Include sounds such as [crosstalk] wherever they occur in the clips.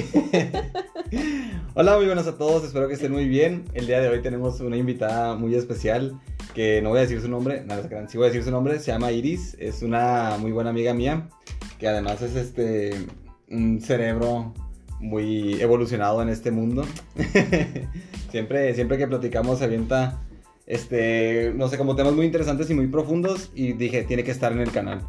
[laughs] Hola, muy buenas a todos, espero que estén muy bien. El día de hoy tenemos una invitada muy especial que no voy a decir su nombre, nada, sí voy a decir su nombre, se llama Iris, es una muy buena amiga mía que además es este un cerebro muy evolucionado en este mundo. [laughs] siempre, siempre que platicamos se avienta este, no sé, como temas muy interesantes y muy profundos y dije, tiene que estar en el canal.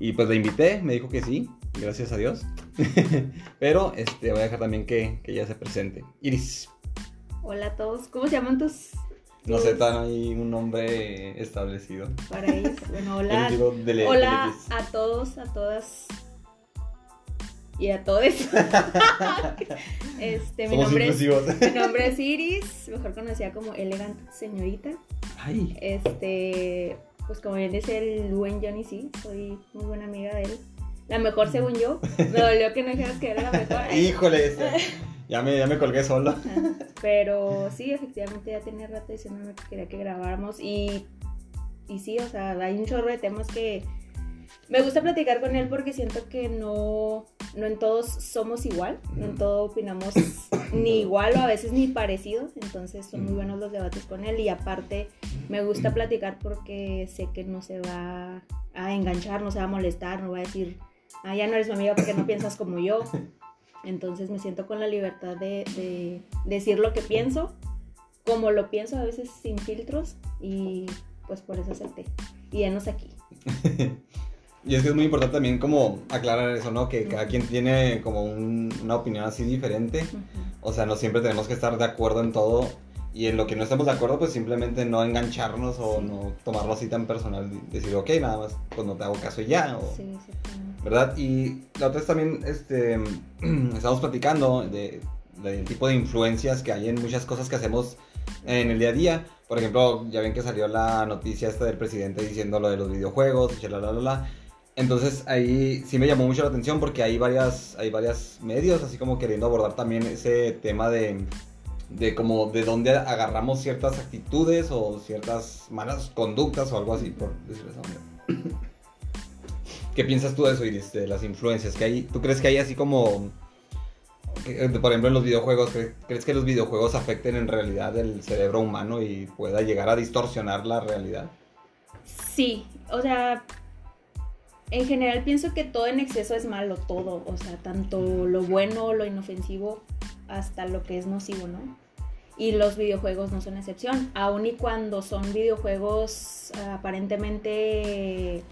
Y pues la invité, me dijo que sí, gracias a Dios. [laughs] Pero este, voy a dejar también que, que ella se presente. Iris. Hola a todos, ¿cómo se llaman tus...? No sé, tan hay un nombre establecido. Para ellos, [laughs] bueno, hola. hola a todos, a todas y a todos. [laughs] este, mi nombre, es, mi nombre es Iris, mejor conocida como Elegant Señorita. Ay. Este, pues como bien dice el buen Johnny, sí, soy muy buena amiga de él. La mejor según yo. Me dolió [laughs] que no dijeras que era la mejor. Híjole, [laughs] ya me, ya me colgué solo. Pero sí, efectivamente ya tenía rato diciéndome que quería que grabáramos y, y sí, o sea, hay un chorro de temas que me gusta platicar con él porque siento que no, no en todos somos igual, no en todo opinamos [coughs] ni igual o a veces ni parecido, entonces son muy buenos los debates con él y aparte me gusta platicar porque sé que no se va a enganchar, no se va a molestar, no va a decir, ah, ya no eres mi amiga porque no piensas como yo. [laughs] Entonces me siento con la libertad de, de decir lo que pienso, como lo pienso, a veces sin filtros y pues por eso acepté. Y ya aquí. [laughs] Y es que es muy importante también como aclarar eso, ¿no? Que cada quien tiene como una opinión así diferente. O sea, no siempre tenemos que estar de acuerdo en todo. Y en lo que no estemos de acuerdo, pues simplemente no engancharnos o no tomarlo así tan personal. Decir, ok, nada más, pues no te hago caso ya. O, sí, sí, ¿Verdad? Y la otra es también, este, [clears throat] estamos platicando de, del tipo de influencias que hay en muchas cosas que hacemos en el día a día. Por ejemplo, ya ven que salió la noticia esta del presidente diciendo lo de los videojuegos, y la, la, la, la. Entonces ahí sí me llamó mucho la atención porque hay varias, hay varias medios así como queriendo abordar también ese tema de, de como de dónde agarramos ciertas actitudes o ciertas malas conductas o algo así, por decirlo de esa manera. [coughs] ¿Qué piensas tú de eso, Iris, de las influencias que hay? ¿Tú crees que hay así como, por ejemplo, en los videojuegos, ¿crees que los videojuegos afecten en realidad el cerebro humano y pueda llegar a distorsionar la realidad? Sí, o sea, en general pienso que todo en exceso es malo, todo, o sea, tanto lo bueno, lo inofensivo, hasta lo que es nocivo, ¿no? Y los videojuegos no son excepción, aun y cuando son videojuegos aparentemente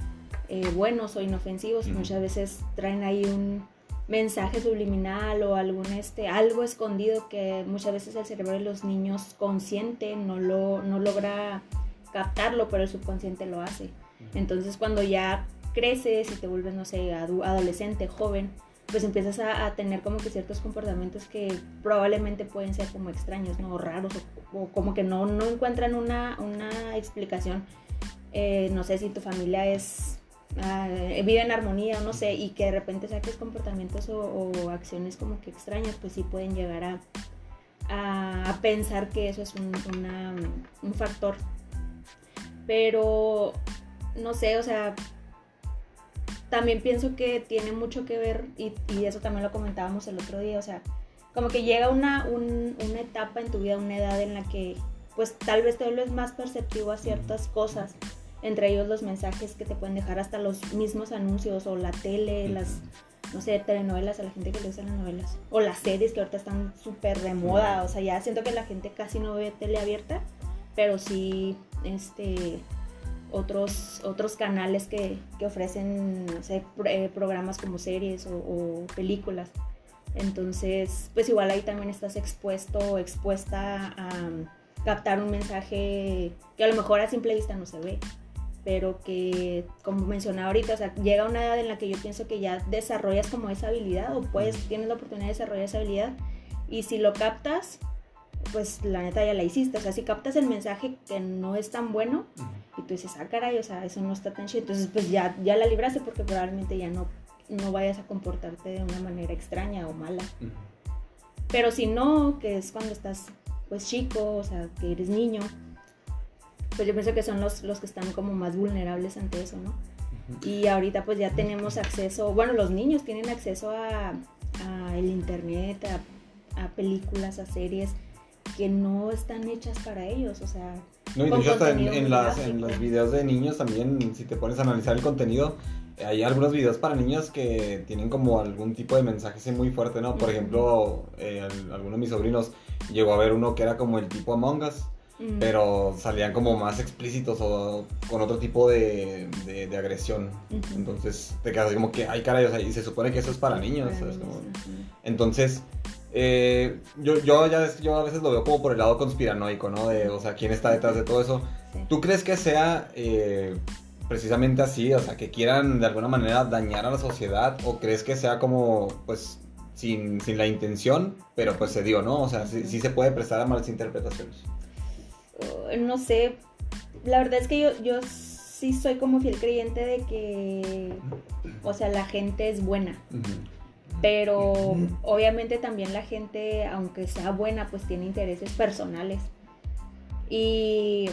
eh, buenos o inofensivos, muchas veces traen ahí un mensaje subliminal o algún este algo escondido que muchas veces el cerebro de los niños consciente no lo no logra captarlo, pero el subconsciente lo hace. Entonces cuando ya creces y te vuelves, no sé, adolescente, joven, pues empiezas a, tener como que ciertos comportamientos que probablemente pueden ser como extraños, ¿no? O raros, o, como que no, no encuentran una, una explicación. Eh, no sé si tu familia es ah, vive en armonía o no sé, y que de repente saques comportamientos o, acciones como que extrañas, pues sí pueden llegar a, a, pensar que eso es un, un factor. Pero, no sé, o sea, también pienso que tiene mucho que ver, y, eso también lo comentábamos el otro día, o sea, como que llega una, una etapa en tu vida, una edad en la que pues tal vez te vuelves más perceptivo a ciertas cosas, entre ellos los mensajes que te pueden dejar hasta los mismos anuncios o la tele, las, no sé, telenovelas, a la gente que le gusta las novelas, o las series que ahorita están súper de moda, o sea, ya siento que la gente casi no ve tele abierta, pero sí, este, otros, otros canales que, ofrecen eh, programas como series o, películas. Entonces, pues igual ahí también estás expuesto o expuesta a captar un mensaje que a lo mejor a simple vista no se ve, pero que, como mencionaba ahorita, o sea, llega una edad en la que yo pienso que ya desarrollas como esa habilidad o pues tienes la oportunidad de desarrollar esa habilidad y si lo captas, pues la neta ya la hiciste. O sea, si captas el mensaje que no es tan bueno y tú dices, ah, caray, o sea, eso no está tan chido, entonces pues ya, ya la libraste porque probablemente ya no, no vayas a comportarte de una manera extraña o mala. Pero si no, que es cuando estás pues chico, o sea, que eres niño, pues yo pienso que son los, los que están como más vulnerables ante eso, ¿no? Y ahorita pues ya tenemos acceso, bueno, los niños tienen acceso a, a el internet, a, a películas, a series que no están hechas para ellos, o sea... No, y de hecho hasta en, en las, en los videos de niños también, si te pones a analizar el contenido, hay algunos videos para niños que tienen como algún tipo de mensaje muy fuerte, ¿no? Por Ujú. ejemplo, eh, al- alguno de mis sobrinos llegó a ver uno que era como el tipo Among Us, Mm, pero salían como más explícitos o con otro tipo de, de- de agresión. Ujú. Entonces te quedas como que, ay caray, o sea, y se supone que eso es para niños, ¿sabes? Como- entonces, eh, yo, yo, ya, yo a veces lo veo como por el lado conspiranoico, ¿no? De, o sea, quién está detrás de todo eso. Sí. ¿Tú crees que sea eh, precisamente así? O sea, que quieran de alguna manera dañar a la sociedad o crees que sea como, pues, sin, sin la intención, pero pues se dio, ¿no? O sea, sí, sí se puede prestar a malas interpretaciones. Uh, no sé, la verdad es que yo, yo sí soy como fiel creyente de que, o sea, la gente es buena, pero obviamente también la gente, aunque sea buena, pues tiene intereses personales. Y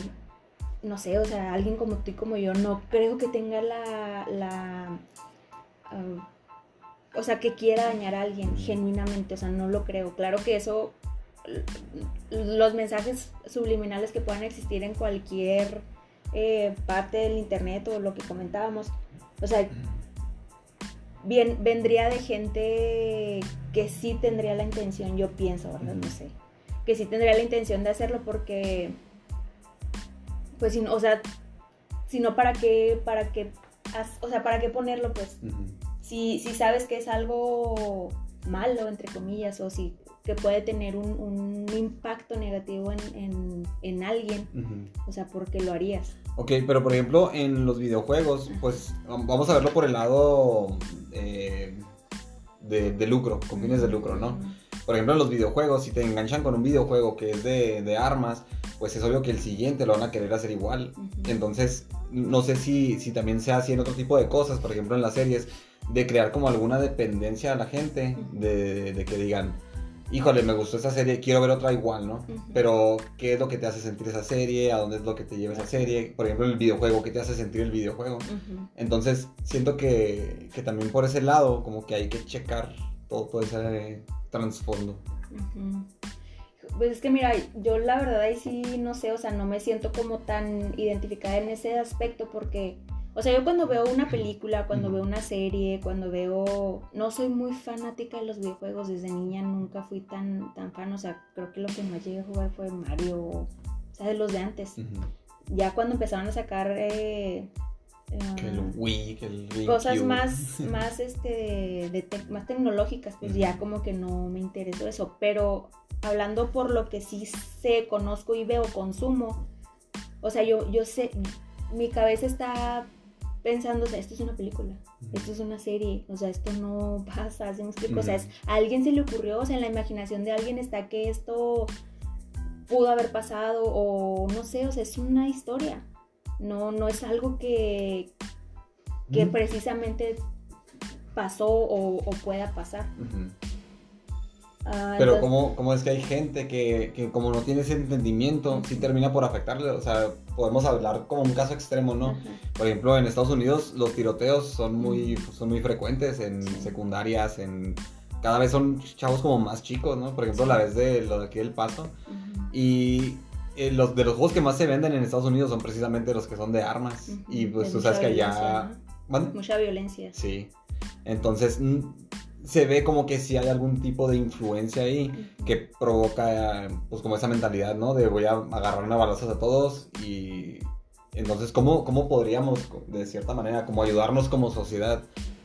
no sé, o sea, alguien como tú y como yo no creo que tenga la, la ah, o sea, que quiera dañar a alguien genuinamente, o sea, no lo creo. Claro que eso, los mensajes subliminales que puedan existir en cualquier eh, parte del internet o lo que comentábamos, o sea, bien, vendría de gente que sí tendría la intención, yo pienso, ¿verdad? No sé, que sí tendría la intención de hacerlo porque, pues, o sea, si no, ¿para qué, para qué, o sea, para qué ponerlo, pues? si, si sabes que es algo malo, entre comillas, o si que puede tener un, un impacto negativo en, en- en alguien, o sea, ¿por qué lo harías? Ok, pero por ejemplo, en los videojuegos, pues vam- vamos a verlo por el lado eh, de, de lucro, con fines de lucro, ¿no? Por ejemplo, en los videojuegos, si te enganchan con un videojuego que es de, de armas, pues es obvio que el siguiente lo van a querer hacer igual. Entonces, no sé si, si también sea así en otro tipo de cosas, por ejemplo, en las series, de crear como alguna dependencia a la gente, de, de que digan, híjole, me gustó esa serie, quiero ver otra igual, ¿no? Pero, ¿qué es lo que te hace sentir esa serie? ¿A dónde es lo que te lleva esa serie? Por ejemplo, el videojuego, ¿qué te hace sentir el videojuego? Entonces, siento que, que también por ese lado, como que hay que checar todo, todo ese trasfondo. Pues es que mira, yo la verdad ahí sí no sé, o sea, no me siento como tan identificada en ese aspecto porque, o sea, yo cuando veo una película, cuando veo una serie, cuando veo, no soy muy fanática de los videojuegos, desde niña nunca fui tan, tan fan, o sea, creo que lo que más llegué a jugar fue Mario, o sea, de los de antes. Ya cuando empezaron a sacar eh, Que ah, el Wii, que el GameCube. cosas [laughs] más, más, este, de más tecnológicas, pues ya como que no me interesó eso. Pero hablando por lo que sí sé, conozco y veo, consumo, o sea, yo, yo sé, mi cabeza está pensando, o sea, esto es una película, esto es una serie, o sea, esto no pasa, ¿sí me explico? O sea, es, a alguien se le ocurrió, o sea, en la imaginación de alguien está que esto pudo haber pasado o no sé, o sea, es una historia. No, no es algo que, que precisamente pasó o, o pueda pasar. Ah, Pero entonces- ¿cómo, cómo es que hay gente que, que como no tiene ese entendimiento, sí termina por afectarle? O sea, podemos hablar como un caso extremo, ¿no? Ajá. Por ejemplo, en Estados Unidos los tiroteos son muy, son muy frecuentes en Sí. secundarias, en... Cada vez son chavos como más chicos, ¿no? Por ejemplo, la vez de lo de aquí del Paso. Y eh, los, de los juegos que más se venden en Estados Unidos son precisamente los que son de armas. Y pues tú sabes que allá... Mucha violencia. Sí. Entonces se ve como que sí hay algún tipo de influencia ahí que provoca pues como esa mentalidad, ¿no? De voy a agarrarme a balazos a todos y entonces ¿cómo, cómo podríamos de cierta manera como ayudarnos como sociedad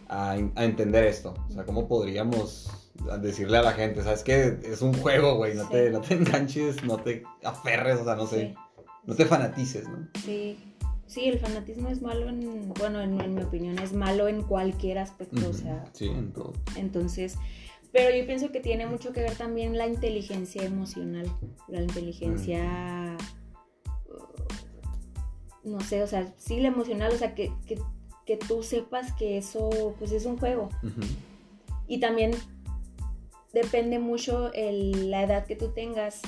a, a entender esto? O sea, ¿cómo podríamos decirle a la gente, sabes que es un juego, güey, no, te, Sí. no te enganches, no te aferres, o sea, no sé, Sí. no te fanatices, ¿no? Sí. Sí, el fanatismo es malo en, bueno, en, en mi opinión es malo en cualquier aspecto, o sea, Sí, en todo. entonces, pero yo pienso que tiene mucho que ver también la inteligencia emocional, la inteligencia, uh, no sé, o sea, sí la emocional, o sea, que, que, que tú sepas que eso, pues es un juego. Y también depende mucho el- la edad que tú tengas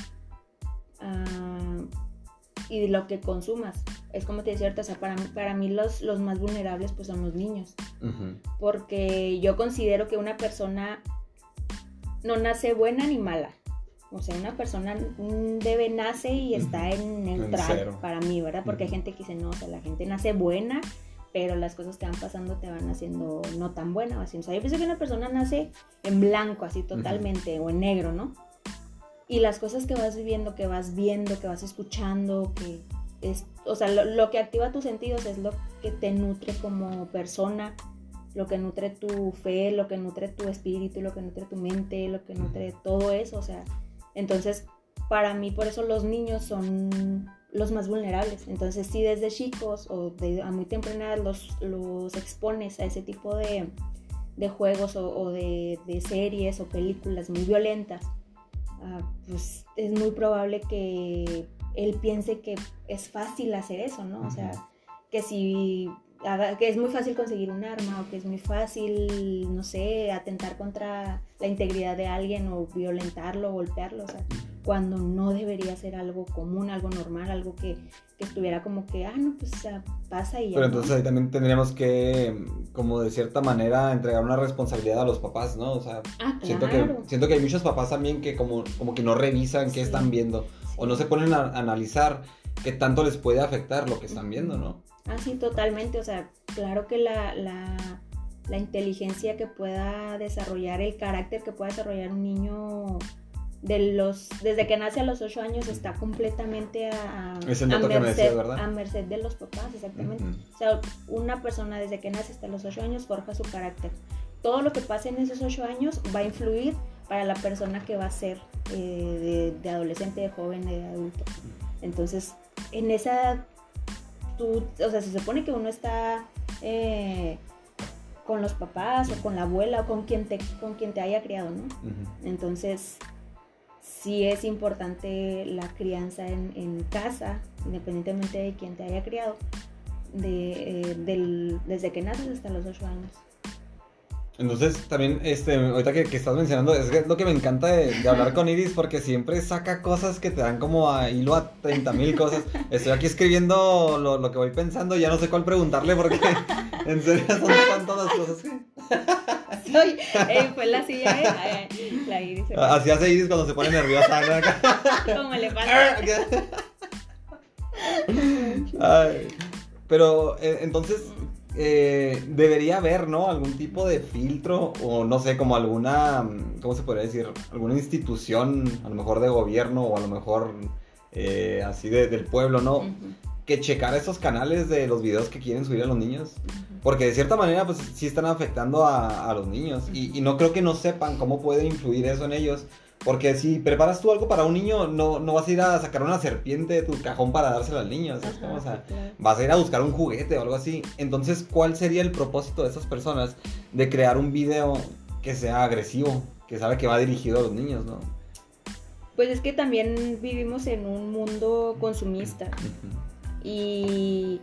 ah, y de lo que consumas. Es como te decía ahorita, o sea, para, mí- para mí los, los más vulnerables pues son los niños. Porque yo considero que una persona no nace buena ni mala. O sea, una persona, bebé nace y está en neutral para mí, ¿verdad? Porque hay gente que dice, no, o sea, la gente nace buena, pero las cosas que van pasando te van haciendo no tan buena. O sea, yo pienso que una persona nace en blanco, así totalmente, o en negro, ¿no? Y las cosas que vas viviendo, que vas viendo, que vas escuchando, que es, o sea, lo, que activa tus sentidos es lo que te nutre como persona, lo que nutre tu fe, lo que nutre tu espíritu, lo que nutre tu mente, lo que nutre todo eso, o sea, entonces para mí por eso los niños son los más vulnerables. Entonces si desde chicos o de, a muy temprana edad los, los expones a ese tipo de, de juegos o, de, de, series o películas muy violentas, Ah, pues es muy probable que él piense que es fácil hacer eso, ¿no? O sea, que si que es muy fácil conseguir un arma o que es muy fácil, no sé, atentar contra la integridad de alguien o violentarlo, golpearlo, o sea, cuando no debería ser algo común, algo normal, algo que, que estuviera como que, ah, no, pues pasa y ya. Pero entonces ahí también tendríamos que, como de cierta manera, entregar una responsabilidad a los papás, ¿no? O sea, ah, siento, que, siento que hay muchos papás también que como, como que no revisan qué están viendo o no se ponen a analizar qué tanto les puede afectar lo que están viendo, ¿no? Ah, sí, totalmente. O sea, claro que la, la, la inteligencia que pueda desarrollar, el carácter que pueda desarrollar un niño de los desde que nace a los 8 años está completamente a, a, merced, a merced de los papás, exactamente. O sea, una persona desde que nace hasta los 8 años forja su carácter. Todo lo que pase en esos 8 años va a influir para la persona que va a ser eh, de, de, adolescente, de joven, de adulto. Entonces, en esa o sea, se supone que uno está eh, con los papás o con la abuela o con quien te, con quien te haya criado, ¿no? Entonces, sí es importante la crianza en, casa, independientemente de quien te haya criado, de, eh, desde que naces hasta los 8 años. Entonces, también, este, ahorita que, estás mencionando, es lo que me encanta de, hablar con Iris, porque siempre saca cosas que te dan como a hilo a 30 mil cosas. Estoy aquí escribiendo lo, que voy pensando, ya no sé cuál preguntarle, porque en serio son tantas las cosas que... Soy, eh, fue la silla, eh, la Iris. Así hace Iris cuando se pone nerviosa. Como le pasa. Ay, pero, eh, entonces eh, debería haber, ¿no? Algún tipo de filtro o no sé, como alguna, ¿cómo se podría decir? Alguna institución, a lo mejor de gobierno o a lo mejor eh, así del pueblo, ¿no? Que checar esos canales de los videos que quieren subir a los niños. Porque de cierta manera, pues sí están afectando a, los niños. y, y, no creo que no sepan cómo puede influir eso en ellos. Porque si preparas tú algo para un niño, no, no vas a ir a sacar una serpiente de tu cajón para dársela al niño. o sea, vas a ir a buscar un juguete o algo así. Entonces, ¿cuál sería el propósito de esas personas de crear un video que sea agresivo, que sabe que va dirigido a los niños, no? Pues es que también vivimos en un mundo consumista. Y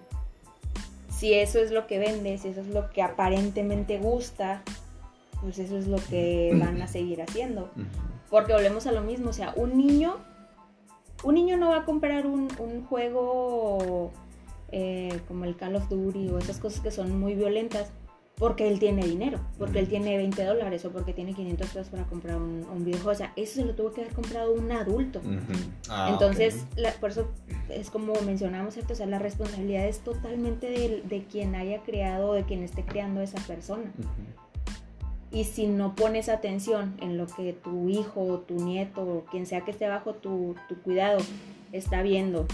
si eso es lo que vende, si eso es lo que aparentemente gusta, pues eso es lo que [clears throat] van a seguir haciendo. Porque volvemos a lo mismo, o sea, un niño, un niño no va a comprar un, juego eh, como el Call of Duty o esas cosas que son muy violentas porque él tiene dinero, porque él tiene 20 dólares o porque tiene 500 pesos para comprar un, videojuego. O sea, eso se lo tuvo que haber comprado un adulto. Ah, Entonces, por eso es como mencionamos, ¿cierto? O sea, la responsabilidad es totalmente de, quien haya creado o de quien esté creando esa persona. Y si no pones atención en lo que tu hijo o tu nieto o quien sea que esté bajo tu, cuidado está viendo,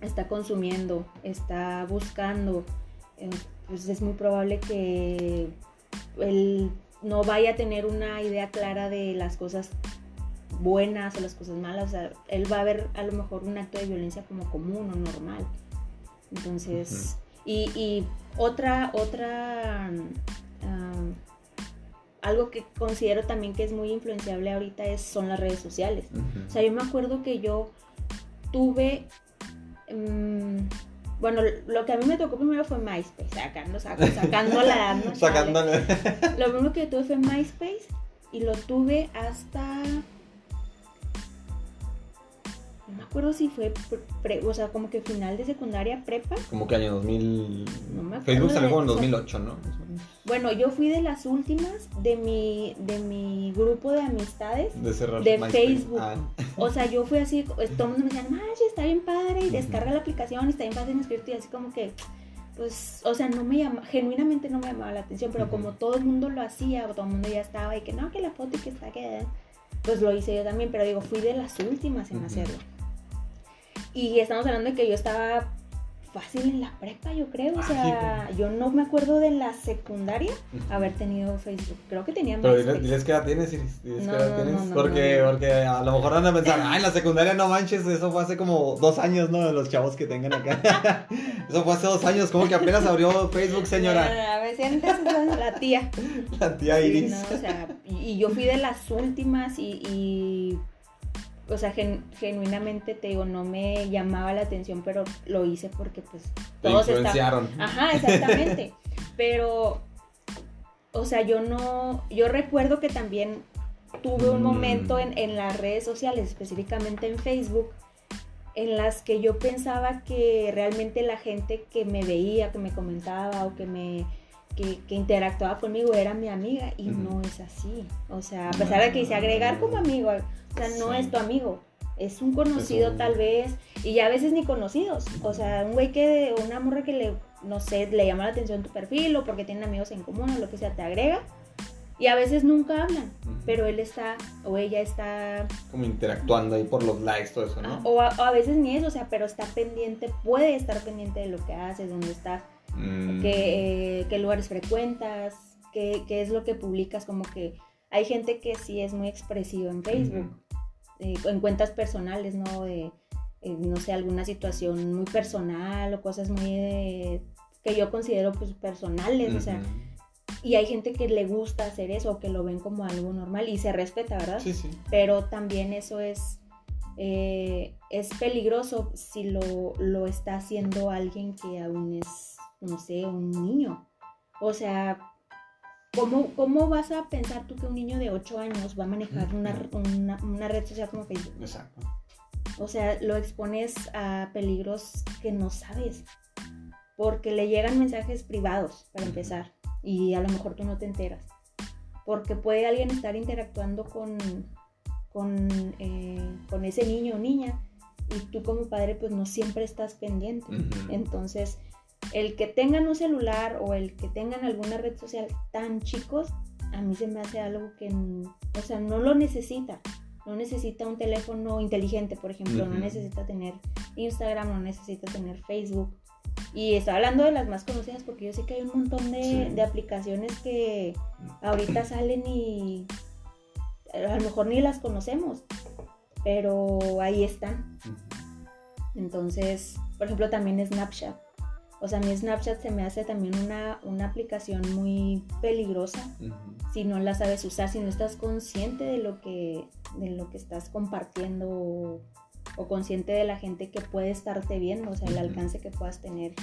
está consumiendo, está buscando, eh, pues es muy probable que él no vaya a tener una idea clara de las cosas buenas o las cosas malas. O sea, él va a ver a lo mejor un acto de violencia como común o normal. Entonces, y, otra, otra algo que considero también que es muy influenciable ahorita es, son las redes sociales. O sea, yo me acuerdo que yo tuve... Mm, bueno, lo que a mí me tocó primero fue MySpace, sacando, sacando la... ¿no? Lo primero que tuve fue MySpace y lo tuve hasta... acuerdo si fue, o sea, como que final de secundaria, prepa. Como que año 2000... Facebook salió en 2008, ¿no? Bueno, yo fui de las últimas de mi, de mi grupo de amistades De cerrar de. Facebook. Ah. O sea, yo fui así, pues, todo el mundo me decía, Machi, está bien padre, y descarga la aplicación, está bien fácil inscribirte, y así como que, pues, o sea, no me llama, genuinamente no me llamaba la atención, pero como todo el mundo lo hacía, o todo el mundo ya estaba, y que no, que la foto y que está, que... Pues lo hice yo también, pero digo, fui de las últimas en hacerlo. Y estamos hablando de que yo estaba fácil en la prepa, yo creo, o Ah, sea, yo no me acuerdo de la secundaria haber tenido Facebook, creo que tenía Pero diles, diles qué edad tienes, Iris. Diles No, edad no, tienes. no, porque, porque a lo mejor van a pensar, ay, la secundaria no manches, eso fue hace como dos años, ¿no? De los chavos que tengan acá. [laughs] eso fue hace dos años, como que apenas abrió Facebook, señora. A veces antes la tía. [laughs] La tía Iris. o sea, y, y yo fui de las últimas y, y, o sea, gen- genuinamente te digo, no me llamaba la atención, pero lo hice porque pues Te todos estaban... influenciaron. Ajá, exactamente. [laughs] pero, o sea, yo no, yo recuerdo que también tuve un Mm. momento en, en las redes sociales, específicamente en Facebook, en las que yo pensaba que realmente la gente que me veía, que me comentaba o que me que, que interactuaba conmigo era mi amiga y no es así. O sea, a pesar de que dice agregar como amigo, o sea, no Sí. es tu amigo. Es un conocido tal vez y ya a veces ni conocidos. O sea, un güey que, una morra que le, no sé, le llama la atención tu perfil o porque tienen amigos en común o lo que sea, te agrega. Y a veces nunca hablan, pero él está o ella está Como interactuando ahí por los likes, todo eso, ¿no? o a, o a veces ni eso, o sea, pero está pendiente, puede estar pendiente de lo que haces, dónde estás, Mm. qué, eh, qué lugares frecuentas, qué, qué es lo que publicas, como que hay gente que sí es muy expresiva en Facebook, eh, en cuentas personales, ¿no? De, eh, no sé, alguna situación muy personal o cosas muy eh, que yo considero pues personales, o sea, y hay gente que le gusta hacer eso, o que lo ven como algo normal y se respeta, ¿verdad? Sí, sí. pero también eso es, eh, es peligroso si lo, lo está haciendo alguien que aún es, no sé, un niño. O sea, ¿cómo, cómo vas a pensar tú que un niño de 8 años va a manejar una, una, una red social como Facebook? Exacto. O sea, lo expones a peligros que no sabes. Porque le llegan mensajes privados, para empezar. Y a lo mejor tú no te enteras. Porque puede alguien estar interactuando con, con, eh, con ese niño o niña. Y tú como padre pues no siempre estás pendiente. Entonces, el que tengan un celular o el que tengan alguna red social tan chicos, a mí se me hace algo que, o sea, no lo necesita. No necesita un teléfono inteligente, por ejemplo, no necesita tener Instagram, no necesita tener Facebook. Y estoy hablando de las más conocidas porque yo sé que hay un montón de, Sí. de aplicaciones que ahorita salen y a lo mejor ni las conocemos, pero ahí están. Entonces, por ejemplo, también Snapchat. O sea, a mí Snapchat se me hace también una, una aplicación muy peligrosa si no la sabes usar, si no estás consciente de lo que, de lo que estás compartiendo o, o consciente de la gente que puede estarte viendo, o sea, el alcance que puedas tener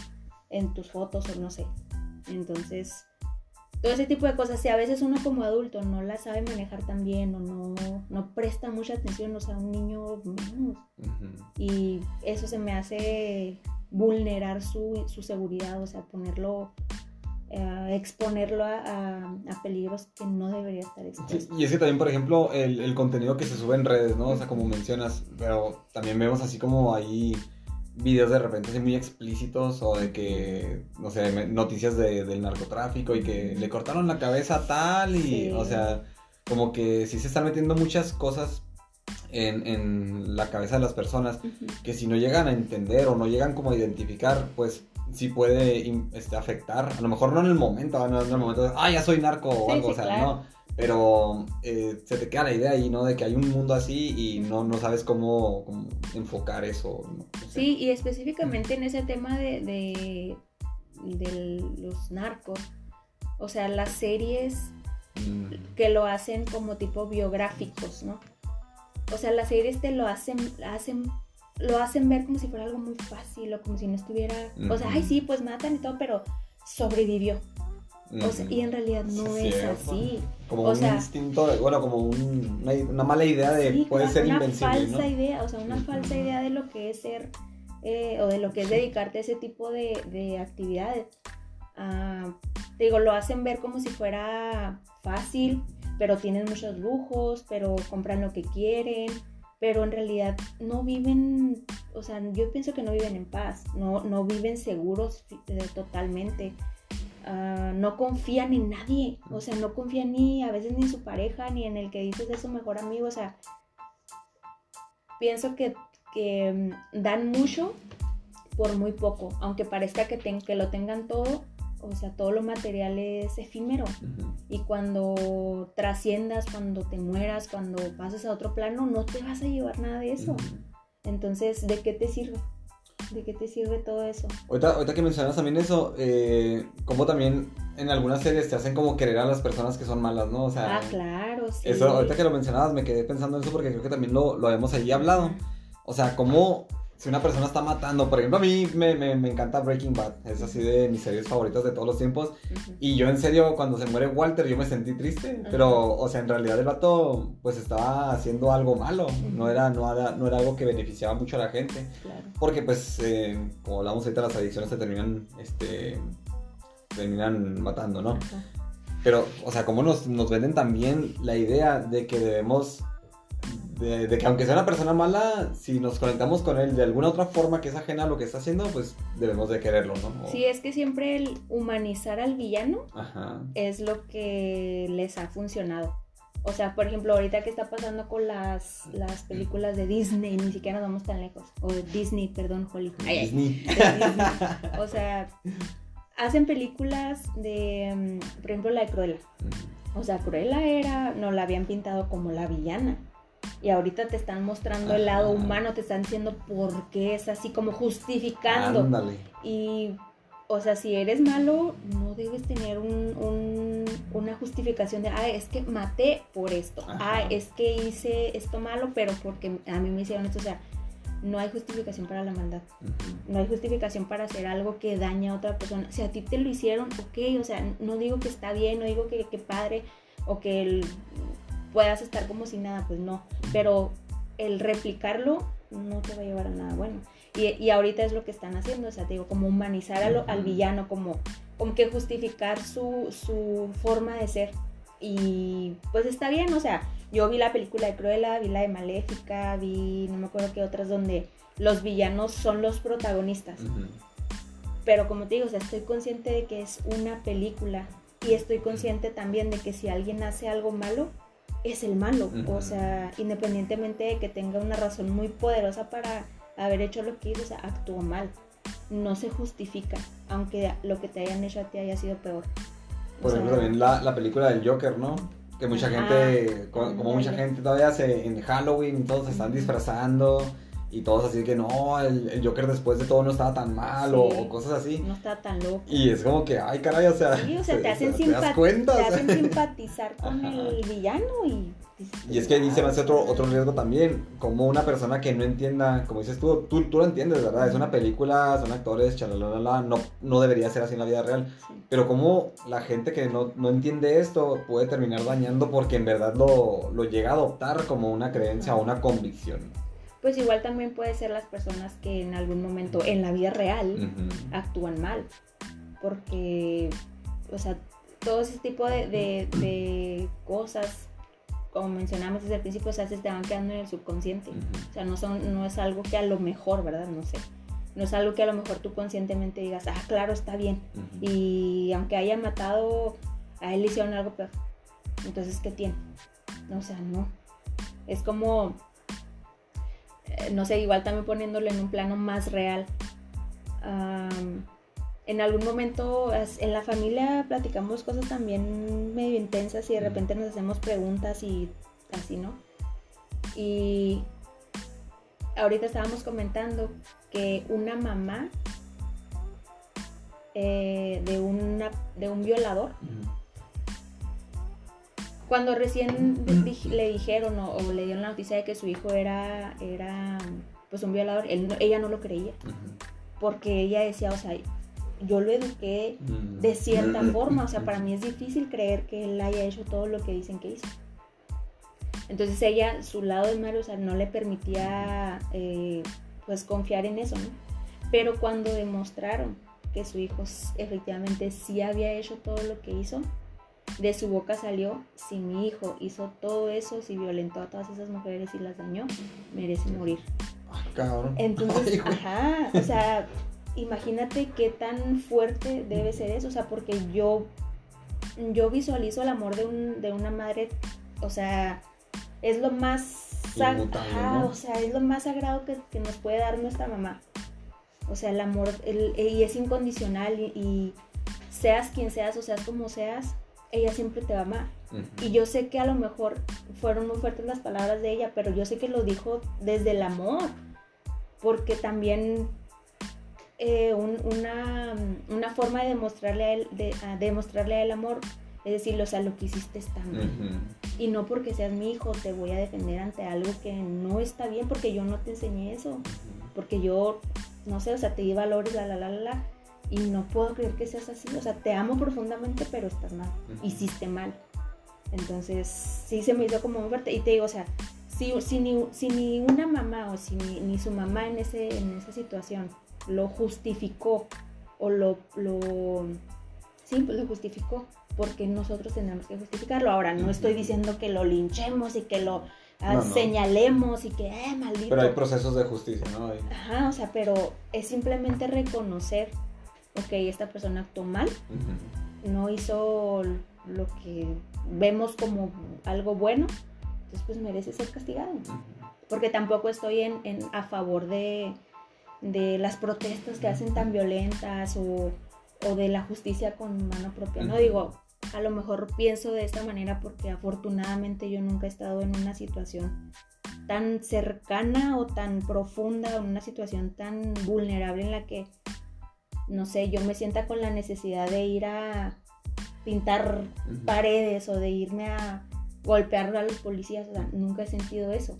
en tus fotos o no sé. Entonces, todo ese tipo de cosas, si a veces uno como adulto no la sabe manejar tan bien o no, no presta mucha atención, o sea, un niño menos. Y eso se me hace vulnerar su, su seguridad, o sea, ponerlo, eh, exponerlo a, a- a peligros que no debería estar Sí, expuesto. y es que también, por ejemplo, el, el contenido que se sube en redes, ¿no? O sea, como mencionas, pero también vemos así como ahí videos de repente así muy explícitos o de que, no sé, noticias de- del narcotráfico y que le cortaron la cabeza a tal y, Sí. o sea, como que sí se están metiendo muchas cosas en, en la cabeza de las personas que si no llegan a entender o no llegan como a identificar, pues sí puede este, afectar. A lo mejor no en el momento, no en el momento de, ah, ya soy narco o Sí, algo, sí, o sea, claro. no. Pero eh, se te queda la idea ahí, ¿no? De que hay un mundo así y no, no sabes cómo, cómo enfocar eso. Sí, y específicamente en ese tema de, de, de los narcos, o sea, las series Mm, que lo hacen como tipo biográficos, ¿no? O sea, las series te lo hacen, hacen, lo hacen ver como si fuera algo muy fácil o como si no estuviera, o sea, ay sí, pues matan y todo, pero sobrevivió. O sea, y en realidad no Sí, es así. Como o un sea- instinto, de- bueno, como un- una, una mala idea de Sí, puede una- ser una invencible, falsa ¿no? idea, o sea, una falsa idea de lo que es ser eh, o de lo que es dedicarte a ese tipo de, de actividades. Ah, te digo, lo hacen ver como si fuera fácil, pero tienen muchos lujos, pero compran lo que quieren, pero en realidad no viven, o sea, yo pienso que no viven en paz, no, no viven seguros eh, totalmente. Ah, no confían en nadie, o sea, no confían ni a veces ni en su pareja, ni en el que dices es su mejor amigo, o sea, pienso que, que mm, dan mucho por muy poco, aunque parezca que, que lo tengan todo, o sea, todo lo material es efímero. Y cuando trasciendas, cuando te mueras, cuando pases a otro plano, no te vas a llevar nada de eso. Entonces, ¿de qué te sirve? ¿De qué te sirve todo eso? Ahorita, ahorita que mencionas también eso, eh, como también en algunas series te hacen como querer a las personas que son malas, ¿no? O sea, ah, claro, sí. Eso, ahorita que lo mencionabas, me quedé pensando en eso porque creo que también lo, lo habíamos ahí hablado. O sea, cómo si una persona está matando, por ejemplo, a mí me, me, me, encanta Breaking Bad, es así de mis series favoritas de todos los tiempos. Y yo en serio, cuando se muere Walter, yo me sentí triste, pero, o sea, en realidad el vato, pues estaba haciendo algo malo, no, era, no, era, no era algo que beneficiaba mucho a la gente. Porque, pues, eh, como hablamos ahorita, las adicciones se terminan, este, terminan matando, ¿no? Pero, o sea, cómo nos, nos venden también la idea de que debemos de, que aunque sea una persona mala, si nos conectamos con él de alguna otra forma que es ajena a lo que está haciendo, pues debemos de quererlo, ¿no? Sí, es que siempre el humanizar al villano es lo que les ha funcionado. O sea, por ejemplo, ahorita que está pasando con las, las películas de Disney, ni siquiera nos vamos tan lejos. O de Disney, perdón, Holly. Disney. O sea, hacen películas de, mm, por ejemplo, la de Cruella. O sea, Cruella era, no la habían pintado como la villana y ahorita te están mostrando el lado humano, te están diciendo por qué es así, como justificando. Ándale. Y, o sea, si eres malo, no debes tener un, una justificación de, ah, es que maté por esto, ah, es que hice esto malo, pero porque a mí me hicieron esto, o sea, no hay justificación para la maldad. No hay justificación para hacer algo que daña a otra persona. Si a ti te lo hicieron, ok, o sea, no digo que está bien, no digo que, que padre o que el, puedas estar como si nada, pues no. Pero el replicarlo no te va a llevar a nada bueno. Y, y ahorita es lo que están haciendo, o sea, te digo, como humanizar al villano, como, como que justificar su, su forma de ser. Y pues está bien, o sea, yo vi la película de Cruella, vi la de Maléfica, vi no me acuerdo qué otras donde los villanos son los protagonistas. Pero como te digo, o sea, estoy consciente de que es una película y estoy consciente también de que si alguien hace algo malo, es el malo. O sea, independientemente de que tenga una razón muy poderosa para haber hecho lo que hizo, o sea, actuó mal. No se justifica, aunque lo que te hayan hecho a ti haya sido peor. Por ejemplo, también la, la, película del Joker, ¿no? Que mucha gente, como, mucha gente todavía se, en Halloween todos se están disfrazando y todos así que no, el, Joker después de todo no estaba tan mal o, cosas así. No estaba tan loco. Y es como que, ay caray, o sea, sí, o sea [laughs] te, hacen, te, hacen simpatizar con el villano y... Y es que ahí se me hace otro, otro riesgo también, como una persona que no entienda, como dices tú, tú, tú lo entiendes, ¿verdad? Es una película, son actores, chalalala, no, no debería ser así en la vida real. Pero como la gente que no, no, entiende esto puede terminar dañando porque en verdad lo, lo llega a adoptar como una creencia o una convicción pues igual también puede ser las personas que en algún momento en la vida real actúan mal. Porque, o sea, todo ese tipo de, cosas, como mencionamos desde el principio, o sea, se te van quedando en el subconsciente. O sea, no, son, no es algo que a lo mejor, ¿verdad? No sé. No es algo que a lo mejor tú conscientemente digas, ah, claro, está bien. Y aunque haya matado, a él le hicieron algo peor. Entonces, ¿qué tiene? O sea, no. Es como no sé, igual también poniéndolo en un plano más real. en algún momento en la familia platicamos cosas también medio intensas y de repente nos hacemos preguntas y así, ¿no? Y ahorita estábamos comentando que una mamá eh, de, una, de un violador, cuando recién le dijeron o, le dieron la noticia de que su hijo era, era pues un violador, ella no lo creía. Porque ella decía, o sea, yo lo eduqué mm. de cierta forma, o sea, para mí [laughs] es difícil creer que él haya hecho todo lo que dicen que hizo. Entonces ella, su lado de Mario, o sea, no le permitía eh, pues confiar en eso, ¿no? Pero cuando demostraron que su hijo efectivamente sí había hecho todo lo que hizo, de su boca salió, si mi hijo hizo todo eso, si violentó a todas esas mujeres y las dañó, merece morir. Ah, cabrón. Entonces, ajá, o sea, imagínate qué tan fuerte debe ser eso, o sea, porque yo, yo visualizo el amor de, un, de una madre, o sea, es lo más o sea, es lo más sagrado que, nos puede dar nuestra mamá. O sea, el amor, y es incondicional y, seas quien seas o seas como seas, ella siempre te va a amar. Y yo sé que a lo mejor fueron muy fuertes las palabras de ella, pero yo sé que lo dijo desde el amor, porque también eh, una, forma de demostrarle a él, de, demostrarle a él amor es decir, o sea, lo que hiciste está mal. Y no porque seas mi hijo te voy a defender ante algo que no está bien porque yo no te enseñé eso. Porque yo, no sé, o sea, te di valores, la, la, la, la, y no puedo creer que seas así. O sea, te amo profundamente, pero estás mal. Hiciste mal. Entonces, sí se me hizo como muy fuerte. Y te digo, o sea, si, si, ni, si ni una mamá o si ni, su mamá en, ese, en esa situación lo justificó o lo, lo, sí, pues lo justificó, porque nosotros tenemos que justificarlo. Ahora, no estoy diciendo que lo linchemos y que lo ah, señalemos y que, eh, maldito. Pero hay procesos de justicia, ¿no? Ajá, o sea, pero es simplemente reconocer, ok, esta persona actuó mal, no hizo lo que vemos como algo bueno, entonces pues merece ser castigado. Porque tampoco estoy en, a favor de, de las protestas que hacen tan violentas o, o de la justicia con mano propia. No digo, a lo mejor pienso de esta manera porque afortunadamente yo nunca he estado en una situación tan cercana o tan profunda, en una situación tan vulnerable en la que, no sé, yo me sienta con la necesidad de ir a pintar paredes o de irme a golpear a los policías. O sea, nunca he sentido eso.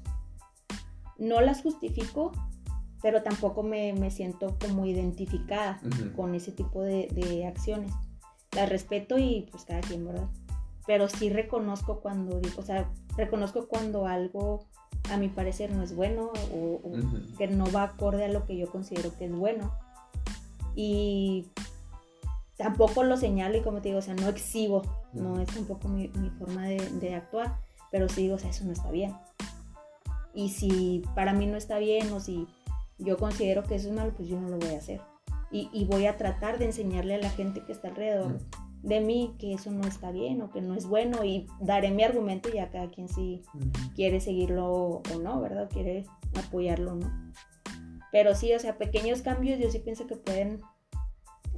No las justifico, pero tampoco me, siento como identificada con ese tipo de acciones la respeto y pues cada quien, ¿verdad? Pero sí reconozco cuando digo, o sea, reconozco cuando algo a mi parecer no es bueno o, que no va acorde a lo que yo considero que es bueno. Y tampoco lo señalo y como te digo, o sea, no exhibo, no es tampoco mi, forma de, de, actuar, pero sí digo, o sea, eso no está bien. Y si para mí no está bien o si yo considero que eso es malo, pues yo no lo voy a hacer y, voy a tratar de enseñarle a la gente que está alrededor de mí que eso no está bien o que no es bueno y daré mi argumento y a cada quien si quiere seguirlo o no, ¿verdad? Quiere apoyarlo no. Pero sí, o sea, pequeños cambios yo sí pienso que pueden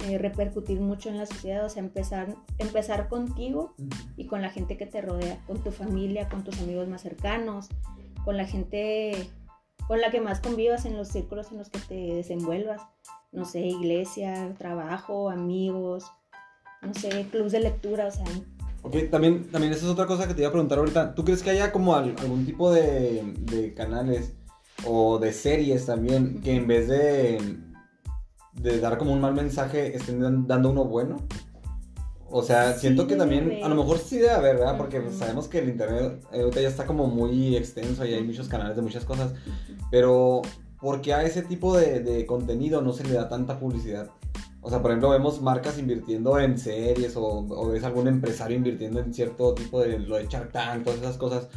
eh, repercutir mucho en la sociedad, o sea, empezar, empezar contigo y con la gente que te rodea, con tu familia, con tus amigos más cercanos, con la gente con la que más convivas en los círculos en los que te desenvuelvas no sé, iglesia, trabajo, amigos, no sé, clubs de lectura, o sea. Ok, también, también esa es otra cosa que te iba a preguntar ahorita. ¿Tú crees que haya como algún tipo de canales o de series también que en vez de, de dar como un mal mensaje estén dando uno bueno? O sea, siento que también, a lo mejor sí debe haber, ¿verdad? Porque pues, sabemos que el internet eh, ahorita ya está como muy extenso y hay muchos canales de muchas cosas. Pero porque a ese tipo de, contenido no se le da tanta publicidad. O sea, por ejemplo, vemos marcas invirtiendo en series o, ves algún empresario invirtiendo en cierto tipo de lo de Shark Tank, todas esas cosas.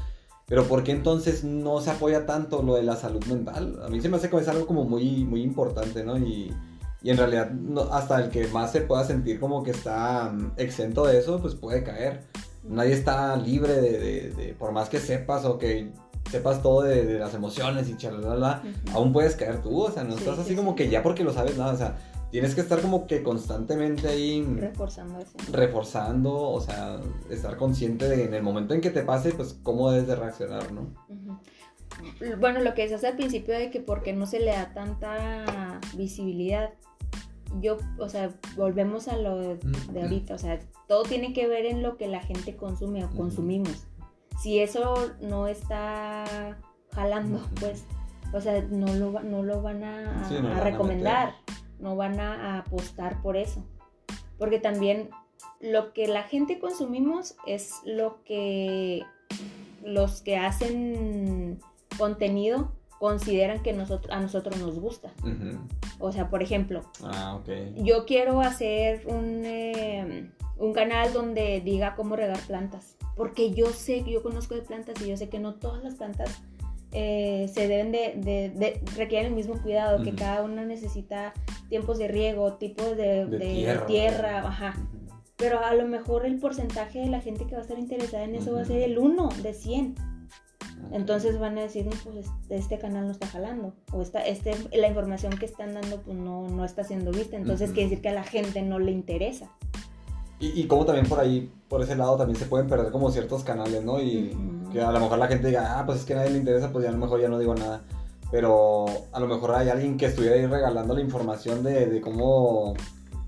Pero ¿por qué entonces no se apoya tanto lo de la salud mental? A mí se me hace que es algo como muy, muy importante, ¿no? Y, en realidad hasta el que más se pueda sentir como que está mm, exento de eso, pues puede caer. Nadie está libre de por más que sepas o que sepas todo de, las emociones y charla, aún puedes caer tú, o sea, no estás así como que ya porque lo sabes nada, o sea, tienes que estar como que constantemente ahí reforzando eso. Reforzando, o sea, estar consciente de en el momento en que te pase, pues cómo debes de reaccionar, ¿no? Bueno, lo que decías al principio de que porque no se le da tanta visibilidad, yo, o sea, volvemos a lo de, ahorita, o sea, todo tiene que ver en lo que la gente consume o consumimos. Si eso no está jalando, pues, o sea, no lo, no lo van a, recomendar, no van a, apostar por eso. Porque también lo que la gente consumimos es lo que los que hacen contenido consideran que nosotros, a nosotros nos gusta. O sea, por ejemplo, Ah, yo quiero hacer un, eh, un canal donde diga cómo regar plantas. Porque yo sé, yo conozco de plantas y yo sé que no todas las plantas eh, se deben de, de- de- requieren el mismo cuidado, que cada una necesita tiempos de riego, tipos de, tierra. tierra, ajá. Pero a lo mejor el porcentaje de la gente que va a estar interesada en eso va a ser el 1 de 100. Ok. Entonces van a decir, no, pues este, este canal no está jalando. O esta, este, la información que están dando pues no, no está siendo vista. Entonces quiere decir que a la gente no le interesa. Y, y como también por ahí, por ese lado, también se pueden perder como ciertos canales, ¿no? Y que a lo mejor la gente diga, ah, pues es que a nadie le interesa, pues ya a lo mejor ya no digo nada. Pero a lo mejor hay alguien que estuviera ahí regalando la información de, de cómo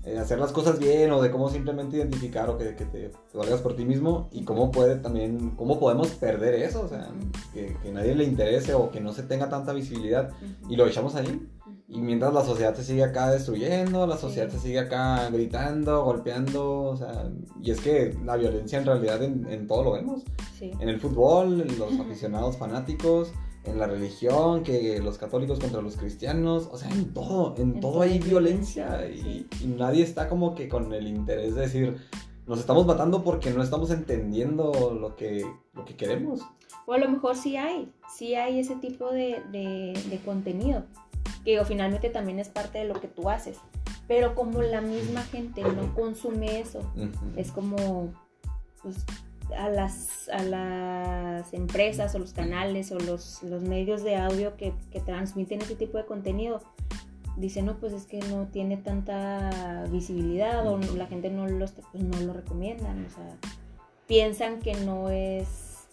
eh, hacer las cosas bien o de cómo simplemente identificar o que, que te, te valgas por ti mismo y cómo puede también, cómo podemos perder eso, o sea, que, que nadie le interese o que no se tenga tanta visibilidad y lo echamos ahí. Y mientras la sociedad se sigue acá destruyendo, la sociedad Sí. se sigue acá gritando, golpeando, o sea, y es que la violencia en realidad en, en todo lo vemos. Sí. En el fútbol, en los aficionados fanáticos, en la religión, que los católicos contra los cristianos, o sea, en todo, en, En todo todo hay violencia, y, y nadie está como que con el interés de decir, nos estamos matando porque no estamos entendiendo lo que, lo que queremos. O a lo mejor sí hay, sí hay ese tipo de, de- de contenido, que digo, finalmente también es parte de lo que tú haces. Pero como la misma gente no consume eso, es como pues, a, las, a las empresas o los canales o los, los medios de audio que, que transmiten ese tipo de contenido. Dicen, no, pues es que no tiene tanta visibilidad o la gente no lo, está- pues, no lo recomiendan. O sea, piensan que no es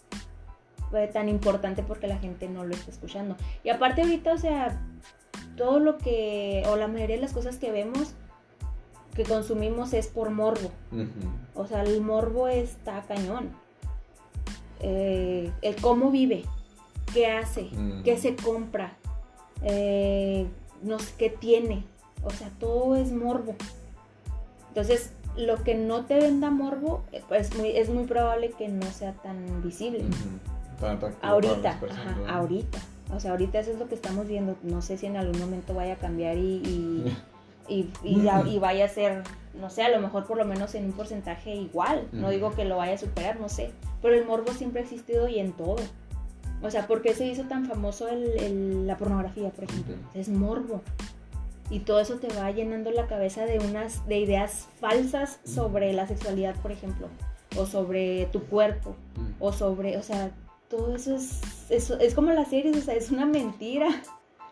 eh, tan importante porque la gente no lo está escuchando. Y aparte ahorita, o sea, todo lo que, o la mayoría de las cosas que vemos, que consumimos es por morbo. O sea, el morbo está cañón. Eh, el cómo vive, qué hace, Mm. qué se compra, eh, no sé qué tiene. O sea, todo es morbo. Entonces, lo que no te venda morbo, eh, pues muy, es muy probable que no sea tan visible. Tan Ahorita, ajá, ahorita. O sea, ahorita eso es lo que estamos viendo. No sé si en algún momento vaya a cambiar y, y, y, y ya- y vaya a ser, no sé, a lo mejor por lo menos en un porcentaje igual. No digo que lo vaya a superar, no sé. Pero el morbo siempre ha existido y en todo. O sea, ¿por qué se hizo tan famoso el- el- la pornografía, por ejemplo? Es morbo. Y todo eso te va llenando la cabeza de unas de ideas falsas sobre la sexualidad, por ejemplo, o sobre tu cuerpo, o sobre, o sea, todo eso es, eso es como las series, o sea, es una mentira.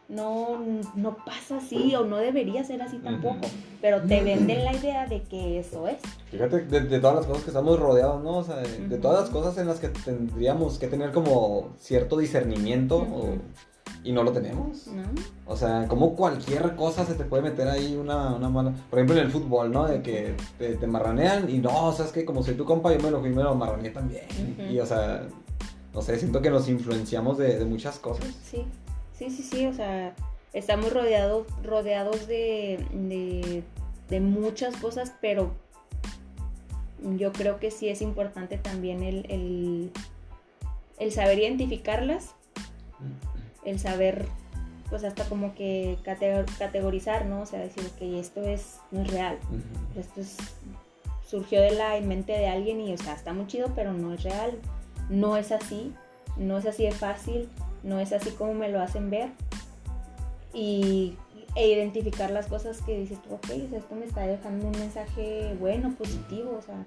No, no pasa así o no debería ser así tampoco, pero te venden la idea de que eso es. Fíjate, de, de todas las cosas que estamos rodeados, ¿no? O sea, de, todas las cosas en las que tendríamos que tener como cierto discernimiento o- y no lo tenemos. ¿no? O sea, como cualquier cosa se te puede meter ahí una, una mala... Por ejemplo, en el fútbol, ¿no? De que te, te marranean y no, o sea, es que como soy tu compa, yo me lo fui y me lo marraneé también. Y, o sea, no sé, siento que nos influenciamos de, de muchas cosas. Sí, sí, sí, sí, o sea, estamos rodeados, rodeados de, de, de muchas cosas, pero yo creo que sí es importante también el, el, el saber identificarlas, el saber, pues hasta como que cate- categorizar, ¿no? O sea, decir, ok, esto es, no es real, esto es, surgió de la mente de alguien y, o sea, está muy chido, pero no es real, no es así, no es así de fácil, no es así como me lo hacen ver. Y e identificar las cosas que dices tú, ok, o sea, esto me está dejando un mensaje bueno, positivo, o sea,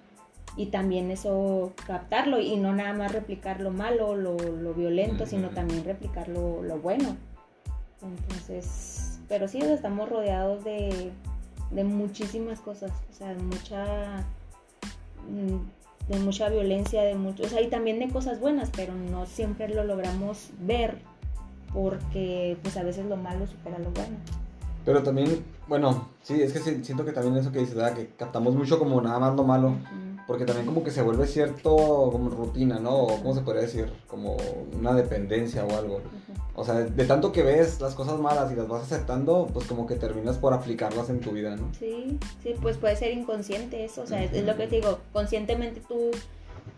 y también eso captarlo y no nada más replicar lo malo, lo, lo violento, sino también replicar lo, lo bueno. Entonces, pero sí, o sea, estamos rodeados de, de muchísimas cosas, o sea, mucha, mm, de mucha violencia, de mucho, o sea, y también de cosas buenas, pero no siempre lo logramos ver porque pues a veces lo malo supera lo bueno. Pero también, bueno, sí, es que siento que también eso que dices, ¿verdad? Que captamos mucho como nada más lo malo. Porque también como que se vuelve cierto como rutina, ¿no? O ¿Cómo se podría decir? Como una dependencia o algo. O sea, de tanto que ves las cosas malas y las vas aceptando, pues como que terminas por aplicarlas en tu vida, ¿no? Sí, sí, pues puede ser inconsciente eso, o sea, es, es lo que te digo, conscientemente tú,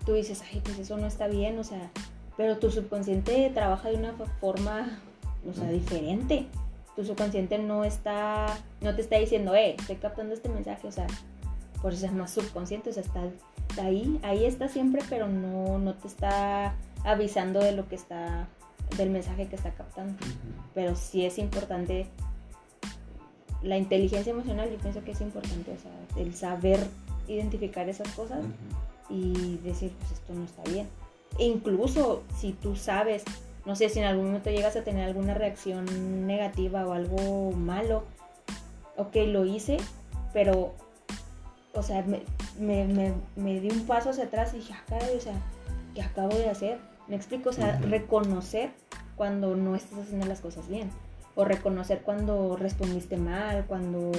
tú dices, ay, pues eso no está bien, o sea, pero tu subconsciente trabaja de una fo- forma o sea, diferente. Tu subconsciente no está, no te está diciendo, eh, estoy captando este mensaje, o sea, por eso es más subconsciente, o sea, está ahí, ahí está siempre, pero no, no te está avisando de lo que está, del mensaje que está captando. Pero sí es importante la inteligencia emocional, yo pienso que es importante, o sea, el saber identificar esas cosas y decir, pues esto no está bien. E incluso si tú sabes, no sé, si en algún momento llegas a tener alguna reacción negativa o algo malo, ok, lo hice, pero, o sea, me, me, me, di un paso hacia atrás y dije, ah, caray, o sea, ¿qué acabo de hacer? Me explico, o sea, reconocer cuando no estás haciendo las cosas bien o reconocer cuando respondiste mal, cuando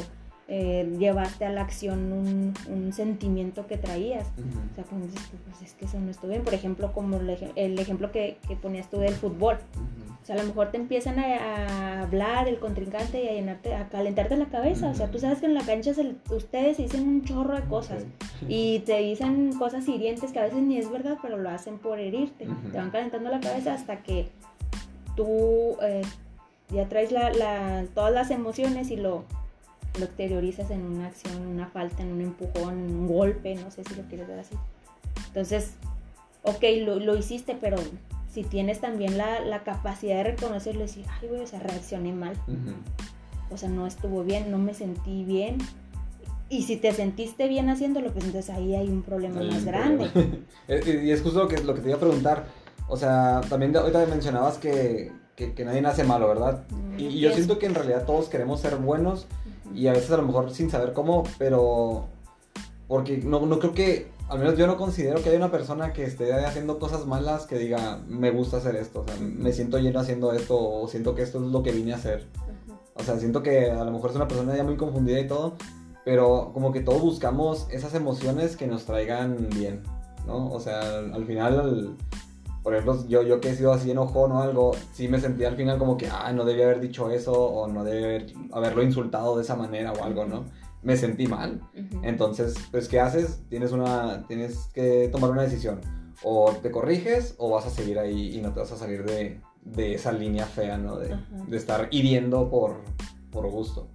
eh, llevaste a la acción un, un sentimiento que traías. O sea, cuando dices, pues es que eso no estuvo bien. Por ejemplo, como el, ejemplo que, que, ponías tú del fútbol. O sea, a lo mejor te empiezan a, hablar el contrincante y a llenarte, a calentarte la cabeza. O sea, tú sabes que en la cancha ustedes dicen un chorro de cosas [laughs] y te dicen cosas hirientes que a veces ni es verdad, pero lo hacen por herirte. Te van calentando la cabeza hasta que tú eh, ya traes la, todas las emociones y lo, lo exteriorizas en una acción, una falta, en un empujón, en un golpe, no sé si lo quieres ver así. Entonces, ok, lo, lo hiciste, pero si tienes también la, la, capacidad de reconocerlo y decir, ay, güey, o sea, reaccioné mal. O sea, no estuvo bien, no me sentí bien. Y si te sentiste bien haciéndolo, pues entonces ahí hay un problema más grande. [laughs] y es justo lo que, lo que te iba a preguntar. O sea, también ahorita mencionabas que, que, nadie nace malo, ¿verdad? Mm, y, yo siento que en realidad todos queremos ser buenos y a veces a lo mejor sin saber cómo, pero porque no, no creo que, al menos yo no considero que haya una persona que esté haciendo cosas malas que diga, me gusta hacer esto, o sea, me siento lleno haciendo esto o siento que esto es lo que vine a hacer. O sea, siento que a lo mejor es una persona ya muy confundida y todo, pero como que todos buscamos esas emociones que nos traigan bien, ¿no? O sea, al final por ejemplo, yo, yo que he sido así enojón o algo, sí me sentía al final como que, ah, no debía haber dicho eso o no debía haberlo insultado de esa manera o algo, ¿no? Me sentí mal. Entonces, pues, ¿qué haces? Tienes, una, tienes que tomar una decisión. O te corriges o vas a seguir ahí y no te vas a salir de, de esa línea fea, ¿no? De, de estar hiriendo por, por gusto.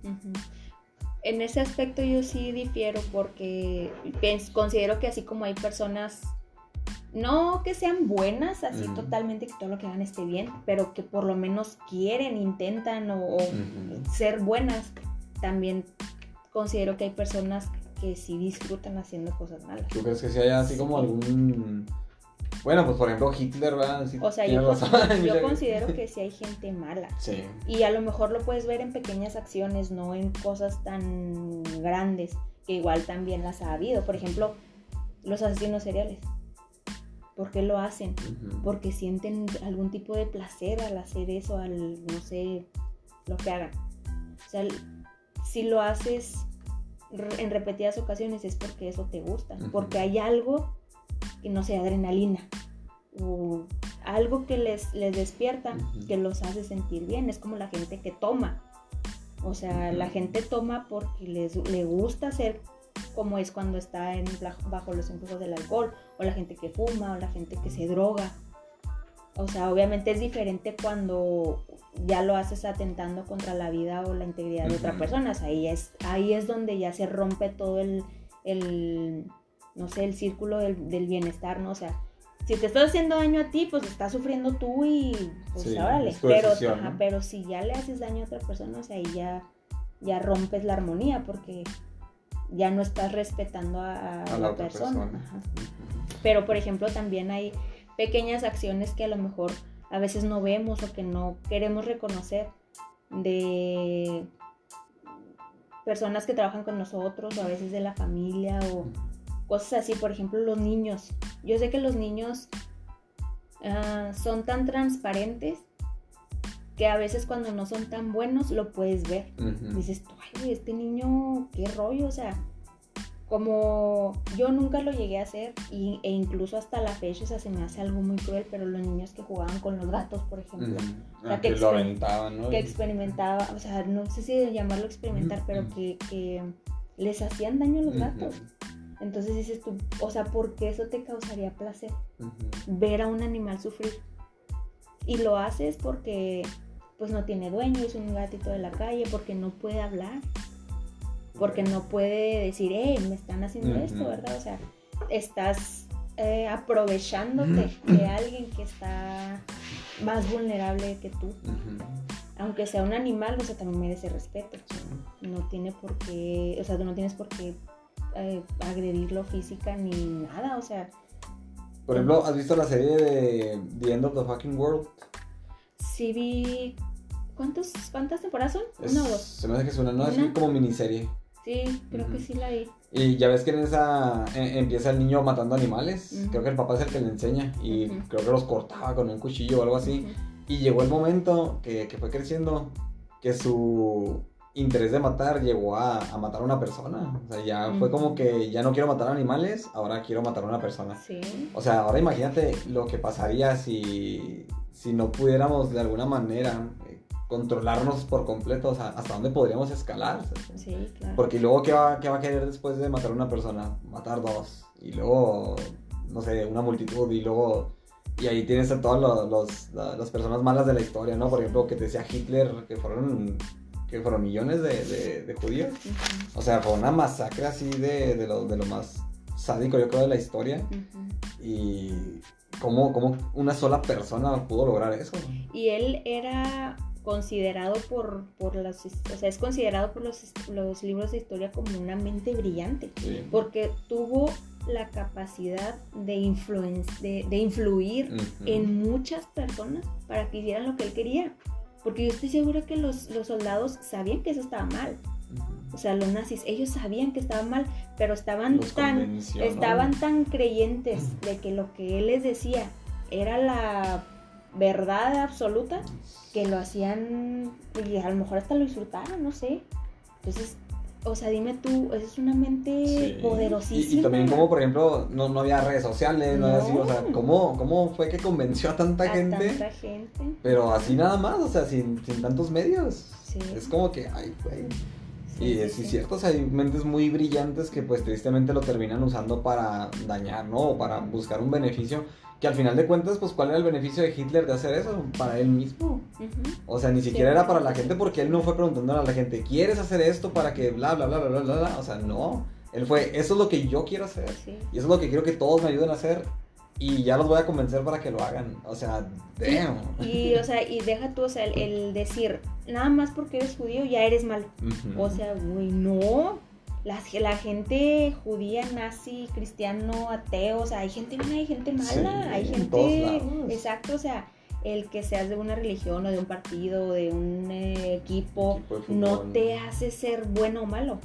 En ese aspecto yo sí difiero porque considero que así como hay personas no que sean buenas, así totalmente que todo lo que hagan esté bien, pero que por lo menos quieren, intentan o, ser buenas. También considero que hay personas que sí disfrutan haciendo cosas malas. ¿Tú crees que si haya así como algún... Bueno, pues por ejemplo Hitler, ¿verdad? o sea, yo, [laughs] considero [laughs] que sí hay gente mala. Sí. Y a lo mejor lo puedes ver en pequeñas acciones, no en cosas tan grandes, que igual también las ha habido. Por ejemplo, los asesinos seriales. ¿Por qué lo hacen? Porque sienten algún tipo de placer al hacer eso, al, no sé, lo que hagan. O sea, si lo haces en repetidas ocasiones es porque eso te gusta, porque hay algo que no sea adrenalina o algo que les, les despierta, que los hace sentir bien. Es como la gente que toma. O sea, la gente toma porque les le gusta hacer como es cuando está en, bajo los influjos del alcohol, o la gente que fuma, o la gente que se droga. O sea, obviamente es diferente cuando ya lo haces atentando contra la vida o la integridad de otra persona. ahí, es, ahí es donde ya se rompe todo el, el no sé, el círculo del, bienestar, ¿no? O sea, si te estás haciendo daño a ti, pues estás sufriendo tú y pues órale. Pero, pero si ya le haces daño a otra persona, o sea, ahí ya, ya rompes la armonía porque ya no estás respetando a, la, persona. Pero, por ejemplo, también hay pequeñas acciones que a lo mejor a veces no vemos o que no queremos reconocer de personas que trabajan con nosotros o a veces de la familia o cosas así. Por ejemplo, los niños. Yo sé que los niños ah, son tan transparentes que a veces cuando no son tan buenos lo puedes ver. Dices, ay, este niño, qué rollo, o sea, como yo nunca lo llegué a hacer y, e incluso hasta la fecha o se me hace algo muy cruel, pero los niños que jugaban con los gatos, por ejemplo, ah, que, lo aventaban, ¿no? Que experimentaba, o sea, no sé si llamarlo experimentar, pero que, les hacían daño a los gatos. Entonces dices tú, o sea, ¿por qué eso te causaría placer? Ver a un animal sufrir. Y lo haces porque pues no tiene dueño, es un gatito de la calle, porque no puede hablar, porque no puede decir, hey, me están haciendo esto, ¿verdad? O sea, estás eh, aprovechándote de alguien que está más vulnerable que tú. Aunque sea un animal, o sea, también merece respeto. No tiene por qué, o sea, tú no tienes por qué eh, agredirlo física ni nada, o sea. Por ejemplo, ¿has visto la serie de The End of the Fucking World? Sí vi... ¿Cuántos, ¿Cuántas temporadas son? ¿Una o dos? Se me hace que es una, no, es como miniserie. Sí, creo que sí la vi. Y ya ves que en esa e, empieza el niño matando animales. Creo que el papá es el que le enseña. Y creo que los cortaba con un cuchillo o algo así. Y llegó el momento que, que, fue creciendo que su interés de matar llegó a, a, matar a una persona. O sea, ya fue como que ya no quiero matar animales, ahora quiero matar a una persona. Sí. O sea, ahora imagínate lo que pasaría si, si no pudiéramos de alguna manera controlarnos por completo, o sea, hasta dónde podríamos escalar. Sí, claro. Porque luego, ¿qué va, ¿qué va a querer después de matar a una persona? Matar dos. Y luego, no sé, una multitud. Y luego, y ahí tienes a todas los, las personas malas de la historia, ¿no? Por ejemplo, que te decía Hitler, que fueron, que fueron millones de, de, judíos. O sea, fue una masacre así de, de, lo, de lo más sádico, yo creo, de la historia. Y cómo, cómo una sola persona pudo lograr eso. Y él era considerado por, por las, o sea, es considerado por los, los libros de historia como una mente brillante, porque tuvo la capacidad de, de, de influir en muchas personas para que hicieran lo que él quería. Porque yo estoy segura que los, los soldados sabían que eso estaba mal. O sea, los nazis, ellos sabían que estaba mal, pero estaban tan, estaban tan creyentes de que lo que él les decía era la verdad absoluta que lo hacían y a lo mejor hasta lo disfrutaron, no sé. Entonces, o sea, dime tú, es una mente poderosísima. Y, también como, por ejemplo, no, no había redes sociales, no, así, o sea, ¿cómo, ¿cómo, fue que convenció a tanta gente? Tanta gente. Pero así nada más, o sea, sin, sin tantos medios. Es como que, ay, güey. y es cierto, o sea, hay mentes muy brillantes que pues tristemente lo terminan usando para dañar, ¿no? O para buscar un beneficio que al final de cuentas, pues, ¿cuál era el beneficio de Hitler de hacer eso? Para él mismo. O sea, ni siquiera era para la gente porque él no fue preguntando a la gente, ¿quieres hacer esto para que bla, bla, bla, bla, bla, bla? O sea, no. Él fue, eso es lo que yo quiero hacer. Y eso es lo que quiero que todos me ayuden a hacer. Y ya los voy a convencer para que lo hagan. O sea, damn. Y, o sea, y deja tú, o sea, el, decir, nada más porque eres judío ya eres malo. O sea, güey, no la, la gente judía, nazi, cristiano, ateo, o sea, hay gente buena, hay gente mala, hay gente... Exacto, o sea, el que seas de una religión o de un partido o de un eh, equipo, no te hace ser bueno o malo.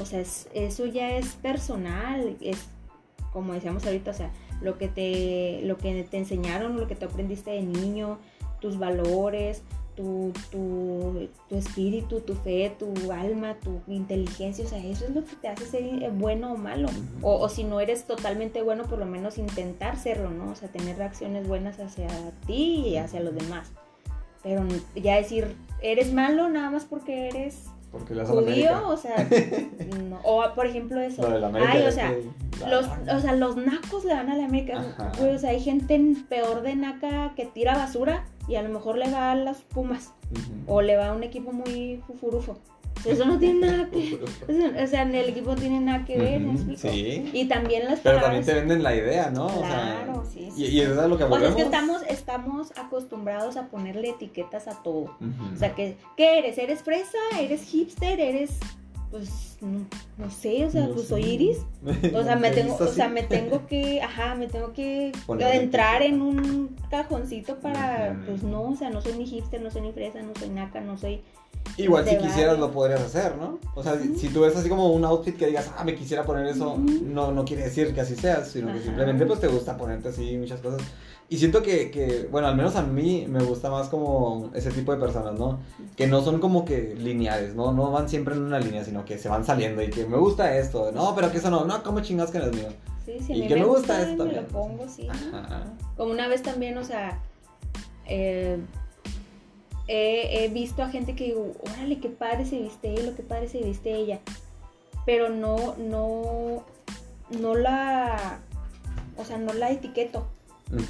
O sea, eso ya es personal, es como decíamos ahorita, o sea, lo que te, lo que te enseñaron, lo que te aprendiste de niño, tus valores, tu, tu, tu, espíritu, tu fe, tu alma, tu inteligencia, o sea, eso es lo que te hace ser eh, bueno o malo. o, o, si no eres totalmente bueno, por lo menos intentar serlo, ¿no? O sea, tener reacciones buenas hacia ti y hacia los demás. Pero ya decir, eres malo nada más porque eres porque le judío, o sea, [laughs] no. o por ejemplo eso. Ay, o sea, los, o sea, los nacos le van a la América. o sea, hay gente peor de naca que tira basura y a lo mejor le va a las Pumas o le va a un equipo muy fufurufo. Eso no tiene nada que O sea, en el equipo no tiene nada que ver, ¿me explico? Sí. Y también las Pero también te venden la idea, ¿no? Claro, sí, sí. Y, eso es lo que O sea, es que estamos, estamos acostumbrados a ponerle etiquetas a todo. O sea, que, ¿qué eres? ¿Eres fresa? ¿Eres hipster? ¿Eres pues no, sé, o sea, pues soy iris. [laughs] O sea, me tengo, o sea, me tengo que, ajá, me tengo que entrar en un cajoncito para, pues no, o sea, no soy ni hipster, no soy ni fresa, no soy naca, no soy Igual si quisieras lo podrías hacer, ¿no? O sea, si tú ves así como un outfit que digas, ah, me quisiera poner eso, no, no quiere decir que así seas, sino que simplemente pues te gusta ponerte así muchas cosas. Y siento que, que, bueno, al menos a mí me gusta más como ese tipo de personas, ¿no? Que no son como que lineales, ¿no? No van siempre en una línea, sino que se van saliendo y que me gusta esto, no, pero que eso no, no, como chingas que no es mío. Sí, sí, y que me, gusta, esto también. lo pongo, sí. Como una vez también, o sea, eh, he, visto a gente que digo, órale, qué padre se viste él o qué padre se viste ella. Pero no, no, no la, o sea, no la etiqueto.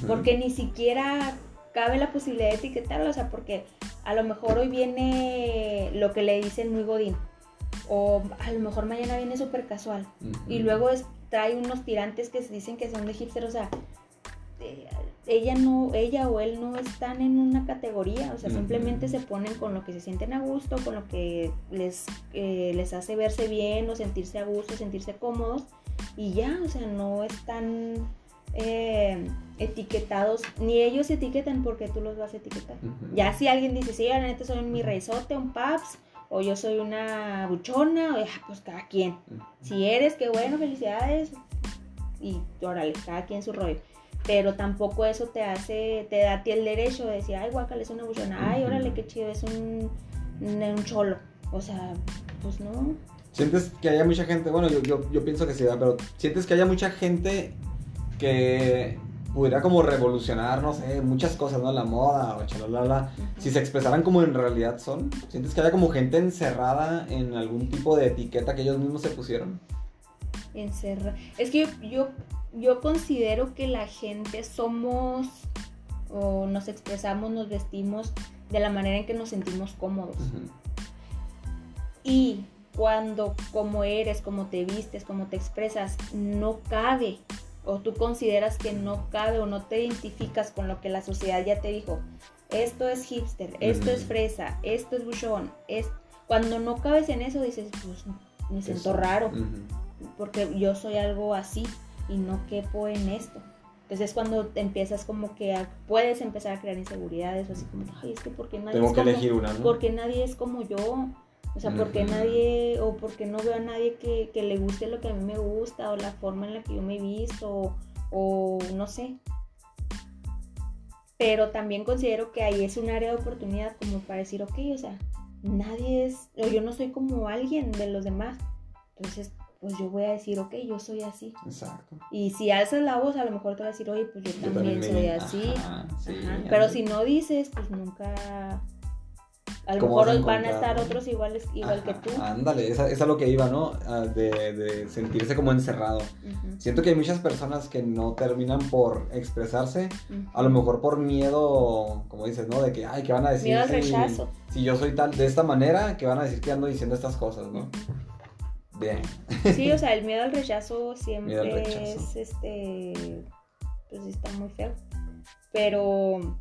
Porque ni siquiera cabe la posibilidad de etiquetarla, o sea, porque a lo mejor hoy viene lo que le dicen muy godín. O a lo mejor mañana viene súper casual. Y luego trae unos tirantes que se dicen que son de hipster. O sea, eh, ella no, ella o él no están en una categoría, o sea, simplemente se ponen con lo que se sienten a gusto, con lo que les, eh, les hace verse bien o sentirse a gusto, sentirse cómodos y ya, o sea, no están eh, etiquetados, ni ellos etiquetan porque tú los vas a etiquetar. Ya si alguien dice, sí, la neta soy un mi reizote, un paps, o yo soy una buchona, o, pues cada quien. Si eres, qué bueno, felicidades, y órale, cada quien su rollo pero tampoco eso te hace, te da a ti el derecho de decir, ay, guacal, es una bullona, ay, órale, qué chido, es un, un, cholo. O sea, pues no. ¿Sientes que haya mucha gente, bueno, yo, yo, yo pienso que sí, pero sientes que haya mucha gente que pudiera como revolucionar, no sé, muchas cosas, ¿no? La moda o chalala, si se expresaran como en realidad son. ¿Sientes que haya como gente encerrada en algún tipo de etiqueta que ellos mismos se pusieron? Encerra. Es que yo yo considero que la gente somos o nos expresamos, nos vestimos de la manera en que nos sentimos cómodos. Y cuando como eres, como te vistes, como te expresas, no cabe o tú consideras que no cabe o no te identificas con lo que la sociedad ya te dijo, esto es hipster, esto es fresa, esto es buchón, es... cuando no cabes en eso dices, pues me siento raro, porque yo soy algo así y no quepo en esto. Entonces es cuando empiezas como que puedes empezar a crear inseguridades o así como, ay, es que porque nadie Tengo es que como, elegir una, ¿no? Porque nadie es como yo. O sea, porque nadie, o porque no veo a nadie que, que, le guste lo que a mí me gusta, o la forma en la que yo me he visto, o, o no sé. Pero también considero que ahí es un área de oportunidad como para decir, ok, o sea, nadie es, o yo no soy como alguien de los demás. Entonces, pues yo voy a decir, ok, yo soy así. Exacto. Y si alzas la voz, a lo mejor te va a decir, oye, pues yo, también, soy así. Pero si no dices, pues nunca... A lo mejor van a estar otros iguales, igual que tú. Ándale, esa, es lo que iba, ¿no? De, de sentirse como encerrado. Siento que hay muchas personas que no terminan por expresarse, a lo mejor por miedo, como dices, ¿no? De que, ay, ¿qué van a decir? Miedo al rechazo. Si yo soy tal, de esta manera, que van a decir que ando diciendo estas cosas, ¿no? Bien. Sí, o sea, el miedo al [laughs] rechazo siempre es, este, pues está muy feo. Pero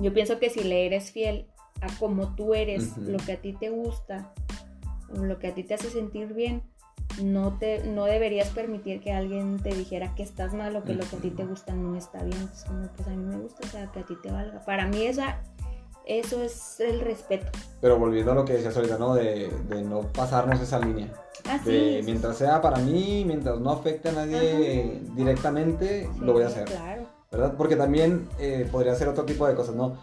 yo pienso que si le eres fiel a como tú eres, lo que a ti te gusta, lo que a ti te hace sentir bien, no te no deberías permitir que alguien te dijera que estás mal o que lo que a ti te gusta no está bien. Es como, pues a mí me gusta, o sea, que a ti te valga. Para mí esa eso es el respeto. Pero volviendo a lo que decías ahorita, ¿no? De, no pasarnos esa línea. Así de, Mientras sea para mí, mientras no afecte a nadie directamente, lo voy a hacer. Claro. ¿Verdad? Porque también eh, podría ser otro tipo de cosas, ¿no?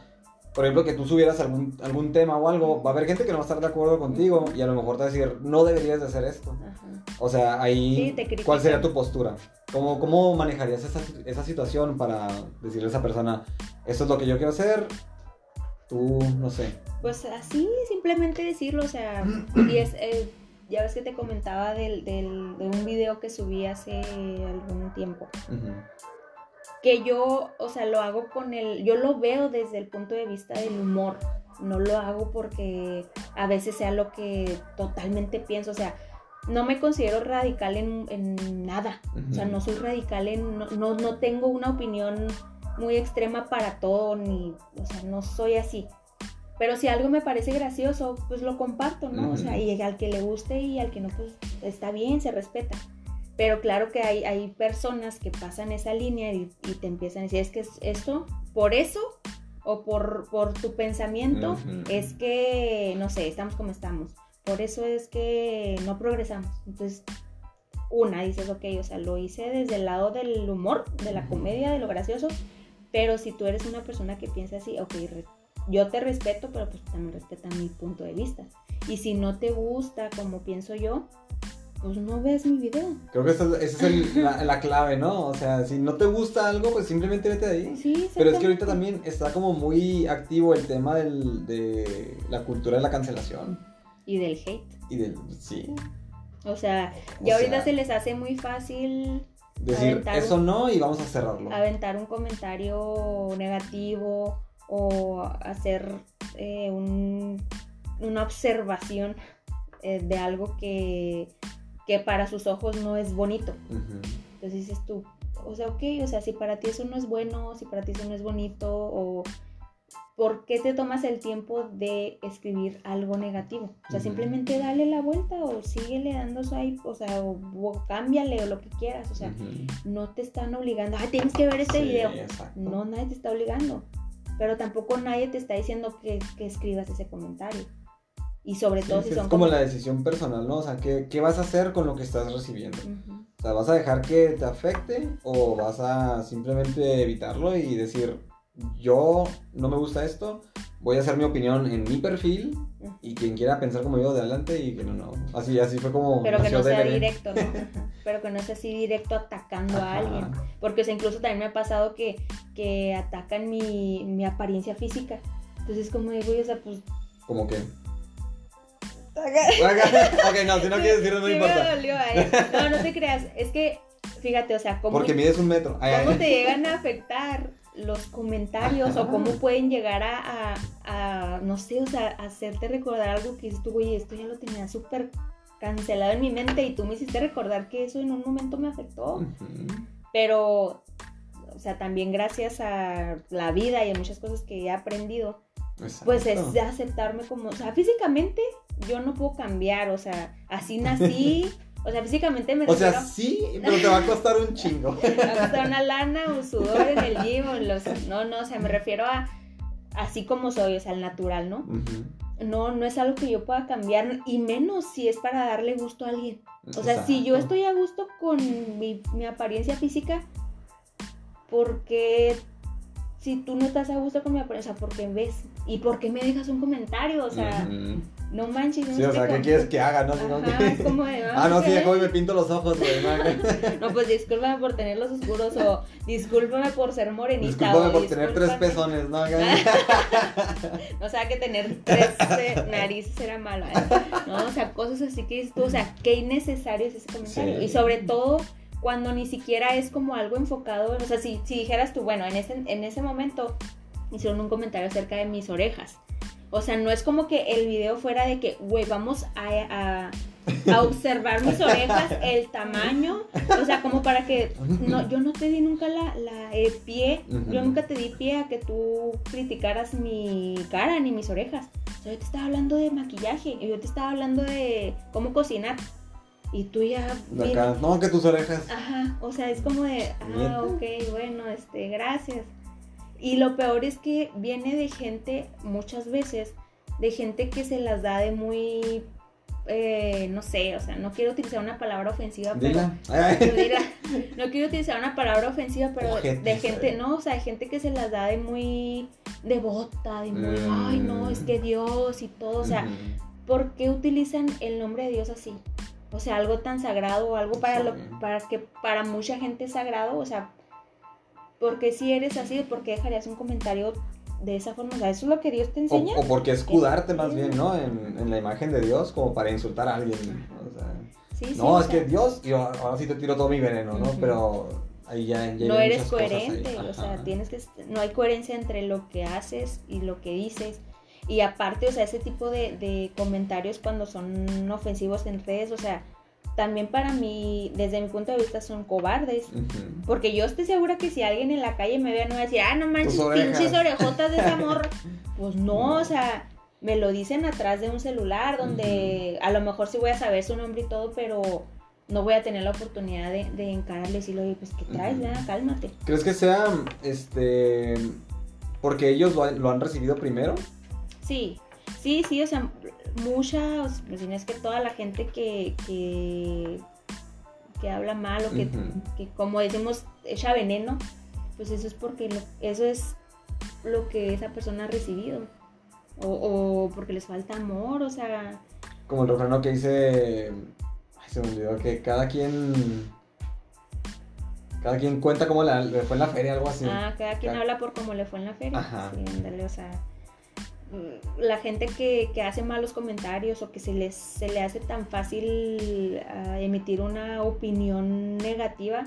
Por ejemplo, que tú subieras algún, algún tema o algo, va a haber gente que no va a estar de acuerdo contigo y a lo mejor te va a decir, no deberías de hacer esto. O sea, ahí, ¿cuál sería tu postura? ¿Cómo, cómo manejarías esa, esa situación para decirle a esa persona, esto es lo que yo quiero hacer, Tú, no sé. Pues así, simplemente decirlo, o sea, [clears throat] y es, eh, ya ves que te comentaba del, del, de un video que subí hace algún tiempo. Que yo, o sea, lo hago con el, yo lo veo desde el punto de vista del humor. No lo hago porque a veces sea lo que totalmente pienso, o sea, no me considero radical en, en nada. O sea, no soy radical en, no, no, no tengo una opinión muy extrema para todo, ni, o sea, no soy así. Pero si algo me parece gracioso, pues lo comparto, ¿no? O sea, y al que le guste y al que no, pues está bien, se respeta. Pero claro que hay, hay personas que pasan esa línea y, te empiezan a decir, es que es esto, por eso o por, por tu pensamiento, es que, no sé, estamos como estamos. Por eso es que no progresamos. Entonces, una, dices, ok, o sea, lo hice desde el lado del humor, de la comedia, de lo gracioso, pero si tú eres una persona que piensa así, ok, yo te respeto, pero pues también respeta mi punto de vista. Y si no te gusta como pienso yo, pues no ves mi video. Creo que esa, es la, clave, ¿no? O sea, si no te gusta algo, pues simplemente vete de ahí. Sí, Pero es que ahorita también está como muy activo el tema del, de la cultura de la cancelación. Y del hate. Y del, sí. O sea, ya ahorita se les hace muy fácil Decir eso no y vamos a cerrarlo. Aventar un comentario negativo o hacer eh, un, una observación eh, de algo que, que, para sus ojos no es bonito. Entonces dices tú, o sea, ok, o sea, si para ti eso no es bueno, si para ti eso no es bonito, o ¿por qué te tomas el tiempo de escribir algo negativo? O sea, simplemente dale la vuelta o síguele dando swipe, o sea, o, cámbiale o lo que quieras, o sea, no te están obligando, ah, tienes que ver este video. No, nadie te está obligando, pero tampoco nadie te está diciendo que, escribas ese comentario. Y sobre todo si son... Es como, la decisión personal, ¿no? O sea, ¿qué, ¿qué, vas a hacer con lo que estás recibiendo? O sea, ¿vas a dejar que te afecte o vas a simplemente evitarlo y decir, yo no me gusta esto, voy a hacer mi opinión en mi perfil y quien quiera pensar como yo, de adelante y que no, no. Así, así fue como... Pero que no sea directo, ¿no? [laughs] Pero que no sea así directo atacando a alguien. Porque o sea, incluso también me ha pasado que, que atacan mi, mi apariencia física. Entonces como digo, o sea, pues... ¿Cómo que? Ok, no, si no quieres decirlo no importa. No, no te creas. Es que, fíjate, o sea, ¿cómo... Porque mides un metro. ¿Cómo te llegan a afectar los comentarios o cómo pueden llegar a, no sé, o sea, hacerte recordar algo que dices tú, güey, esto ya lo tenía súper cancelado en mi mente y tú me hiciste recordar que eso en un momento me afectó. Pero, o sea, también gracias a la vida y a muchas cosas que he aprendido, pues es aceptarme como, o sea, físicamente yo no puedo cambiar, o sea, así nací. O sea, físicamente me O sea, sí, pero te va a costar un chingo. [laughs] me va a costar una lana, un sudor en el gym, los... No, no, o sea, me refiero a así como soy, o sea, al natural, ¿no? No, no es algo que yo pueda cambiar, y menos si es para darle gusto a alguien. O sea, si yo estoy a gusto con mi, mi apariencia física, porque si tú no estás a gusto con mi apariencia, ¿por qué ves? ¿Y por qué me dejas un comentario? O sea, no manches. No sí, o sea, ¿qué quieres que haga? No, Ajá, es como de, [laughs] ah, no, sí, y me pinto los ojos, güey. no, [laughs] pues discúlpame por tenerlos oscuros o discúlpame por ser morenita. Discúlpame por tener tres pezones, [laughs] ¿no? o sea, que tener tres eh, narices era malo, ¿eh? No, o sea, cosas así que dices tú, o sea, qué innecesario es ese comentario. Y sobre todo cuando ni siquiera es como algo enfocado, o sea, si, si dijeras tú, bueno, en ese, en ese momento hicieron un comentario acerca de mis orejas o sea, no es como que el video fuera de que, güey, vamos a, a, observar mis orejas, el tamaño. O sea, como para que. No, yo no te di nunca la, la el pie. Yo nunca te di pie a que tú criticaras mi cara ni mis orejas. O sea, yo te estaba hablando de maquillaje. Yo te estaba hablando de cómo cocinar. Y tú ya. no, que tus orejas. Ajá. O sea, es como de. Ah, ok, bueno, este, gracias. Y lo peor es que viene de gente, muchas veces, de gente que se las da de muy, eh, no sé, o sea, no quiero utilizar una palabra ofensiva, pero... [laughs] no quiero utilizar una palabra ofensiva, pero de gente, no, o sea, de gente que se las da de muy devota, de muy, ay, no, es que Dios y todo, o sea, ¿por qué utilizan el nombre de Dios así? O sea, algo tan sagrado, algo para, lo, para que para mucha gente es sagrado, o sea, porque si eres así, ¿por qué dejarías un comentario de esa forma? O sea, eso es lo que Dios te enseña. O, porque escudarte más bien, ¿no? En, la imagen de Dios, como para insultar a alguien. O sea, sí, no, es que Dios, yo ahora sí te tiro todo mi veneno, ¿no? Pero ahí ya, no eres coherente, o sea, tienes que no hay coherencia entre lo que haces y lo que dices. Y aparte, o sea, ese tipo de, de comentarios cuando son ofensivos en redes, o sea, también para mí, desde mi punto de vista, son cobardes. Porque yo estoy segura que si alguien en la calle me ve, no va a decir, ah, no manches, pinches orejotas de ese amor. [laughs] pues no, o sea, me lo dicen atrás de un celular donde a lo mejor sí voy a saber su nombre y todo, pero no voy a tener la oportunidad de, de encararle y decirle, oye, pues, ¿qué traes? Cálmate. ¿Crees que sea, este, porque ellos lo, lo han recibido primero? Sí, sí, sí, o sea, muchas, pues es que toda la gente que, que, habla mal o que, como decimos, echa veneno, pues eso es porque eso es lo que esa persona ha recibido. O, porque les falta amor, o sea... Como el refrán que dice... Ay, se me olvidó que cada quien... Cada quien cuenta cómo le fue en la feria, algo así. Ah, cada quien habla por cómo le fue en la feria. Ajá. Sí, o sea la gente que, hace malos comentarios o que se, les, se le hace tan fácil ah, emitir una opinión negativa,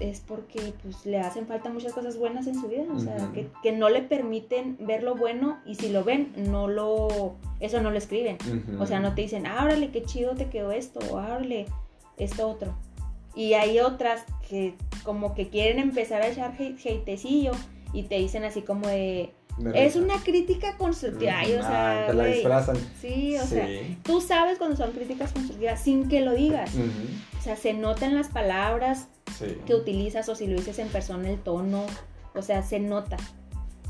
es porque pues le hacen falta muchas cosas buenas en su vida, o sea, que, que no le permiten ver lo bueno y si lo ven, no lo, eso no lo escriben. O sea, no te dicen, ah, órale, qué chido te quedó esto, o "Ah, órale, esto otro. Y hay otras que como que quieren empezar a echar hate, hatecillo y te dicen así como De es una crítica constructiva. Ay, o Ah, sea, te la disfrazan. sí, o sea, Sí. tú sabes cuando son críticas constructivas sin que lo digas. Ujú. O sea, se notan las palabras Sí. que utilizas o si lo dices en persona el tono, o sea, se nota.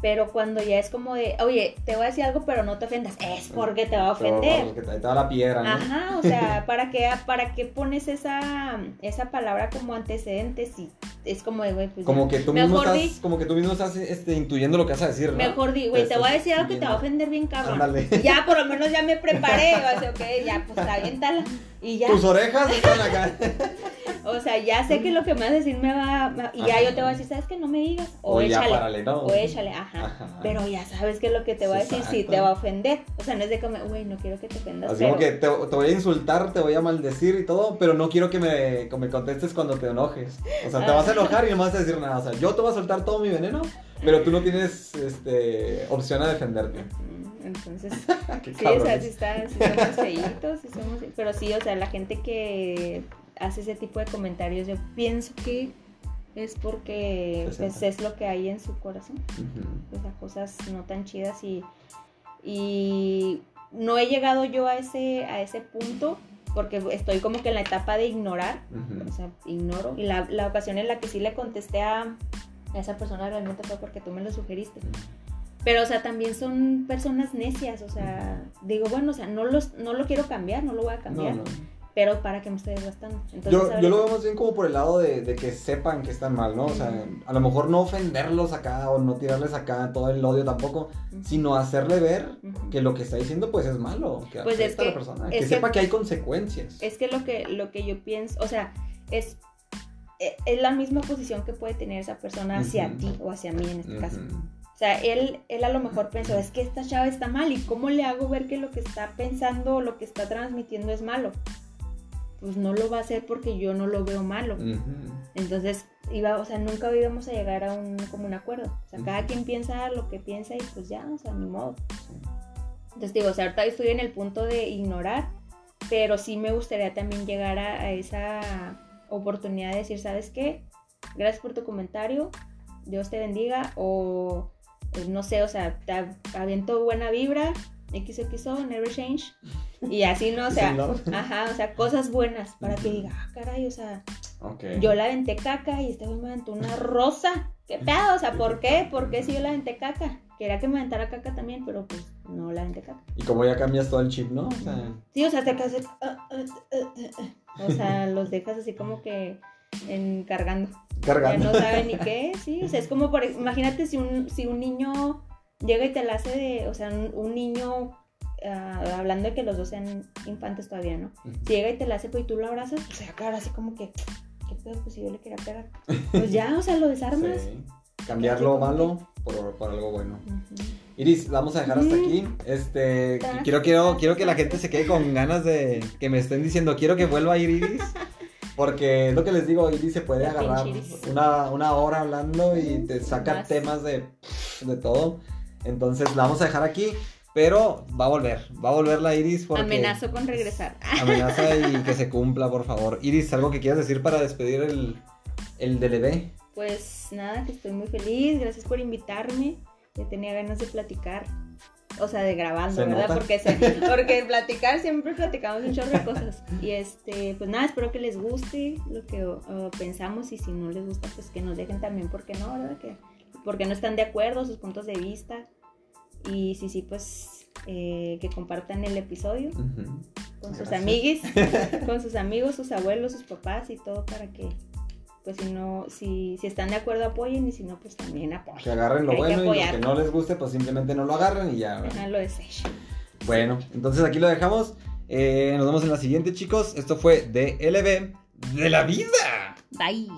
Pero cuando ya es como de, oye, te voy a decir algo, pero no te ofendas, es porque te va a ofender. Te, te da la piedra, ¿no? Ajá, o sea, [laughs] ¿para qué, ¿para qué pones esa, esa palabra como antecedente si es como de, güey, pues Como que tú mismo estás, di, como que tú mismo estás este, intuyendo lo que vas a decir, ¿no? mejor di, güey, te voy a decir algo que te va a ofender bien cabrón. Ándale. Ya, por lo menos ya me preparé, o sea, [laughs] ok, ya, pues aviéntala. Y ya, Tus orejas están acá. [laughs] o sea, ya sé que lo que me vas a decir me va, y ya Ajá. yo te voy a decir, ¿sabes qué? No me digas. O, O ya échale. párale, ¿no? O échale, ajá. Ajá. Pero ya sabes que lo que te voy a decir sí te va a ofender. O sea, no es de como, güey, no quiero que te ofendas. Así pero... como que te, te voy a insultar, te voy a maldecir y todo, pero no quiero que me, que me contestes cuando te enojes. O sea, te Ah. vas a enojar y no me vas a decir nada. O sea, yo te voy a soltar todo mi veneno, pero tú no tienes este, opción a defenderte. Entonces, [laughs] [laughs] Sí, o sea, sí, está, sí somos feitos, sí somos, pero sí, o sea, la gente que hace ese tipo de comentarios, yo pienso que es porque pues, es lo que hay en su corazón, o sea, cosas no tan chidas y, y no he llegado yo a ese, a ese punto porque estoy como que en la etapa de ignorar, o sea, ignoro, y la, la ocasión en la que sí le contesté a, a esa persona realmente fue porque tú me lo sugeriste. Pero, o sea, también son personas necias, o sea, digo, bueno, o sea, no, los, no lo quiero cambiar, no lo voy a cambiar, No, no. pero para que me esté desgastando. Entonces, Yo, yo lo veo más bien como por el lado de, de que sepan que están mal, ¿no? O sea, a lo mejor no ofenderlos acá o no tirarles acá todo el odio tampoco, sino hacerle ver que lo que está diciendo pues es malo, que Pues es a la persona, es que, que- sepa que hay consecuencias. Es que lo que, lo que yo pienso, o sea, es, e- es la misma posición que puede tener esa persona hacia ti o hacia mí en este caso. O sea, él, él a lo mejor pensó, es que esta chava está mal y cómo le hago ver que lo que está pensando o lo que está transmitiendo es malo. Pues no lo va a hacer porque yo no lo veo malo. Entonces, iba, o sea, nunca íbamos a llegar a un, como un acuerdo. O sea, cada quien piensa lo que piensa y pues ya, o sea, ni modo. Entonces, digo, o sea, ahorita estoy en el punto de ignorar, pero sí me gustaría también llegar a, a esa oportunidad de decir, ¿sabes qué? Gracias por tu comentario, Dios te bendiga, o no sé, o sea, te av- aviento buena vibra, XXO, never change, y así, ¿no? O [laughs] sea, ajá, o sea, cosas buenas para que diga, ah, caray, o sea, yo la aventé caca y este me aventó una rosa. ¿Qué pedo? O sea, ¿por qué? ¿Por qué si yo la aventé caca? Quería que me aventara caca también, pero pues no la aventé caca. Y como ya cambias todo el chip, ¿no? O sea, Sí, o sea, te ah, ah, ah, ah. O sea, los dejas así como que en, cargando. Ya no saben ni [laughs] qué, sí. O sea, es como por. Imagínate si un, si un niño llega y te la hace de. O sea, un, un niño. ah, hablando de que los dos sean infantes todavía, ¿no? Si llega y te la hace, pues y tú lo abrazas, pues se va a quedar así como que. ¿Qué pedo? Pues si yo le quería pegar. Pues ya, o sea, lo desarmas. Sí. Cambiar lo malo por, por algo bueno. Iris, la vamos a dejar hasta aquí. Este, quiero, quiero, quiero que la gente se quede con ganas de que me estén diciendo, quiero que vuelva a ir Iris. [laughs] Porque es lo que les digo, Iris se puede agarrar una, una hora hablando y te saca más. temas de, de todo. Entonces la vamos a dejar aquí, pero va a volver, va a volver la Iris porque Amenazo con regresar. [laughs] amenaza y que se cumpla, por favor. Iris, ¿algo que quieras decir para despedir el, el DLB? Pues nada, que estoy muy feliz. Gracias por invitarme. Ya tenía ganas de platicar. O sea, de grabando, Se ¿verdad? nota. Porque, se- [laughs] porque platicar siempre platicamos un chorro de cosas. Y este, pues nada, espero que les guste lo que uh, pensamos. Y si no les gusta, pues que nos dejen también, porque no, ¿verdad? Que, porque no están de acuerdo, sus puntos de vista. Y sí, sí, pues eh, que compartan el episodio con sus amiguis, [laughs] con sus amigos, sus abuelos, sus papás y todo para que, pues si no, si, si están de acuerdo apoyen y si no, pues también apoyen. Que agarren lo Hay que bueno y lo que no les guste, pues simplemente no lo agarren y ya. Bueno, entonces aquí lo dejamos. Eh, nos vemos en la siguiente, chicos. Esto fue DLB de la vida. Bye.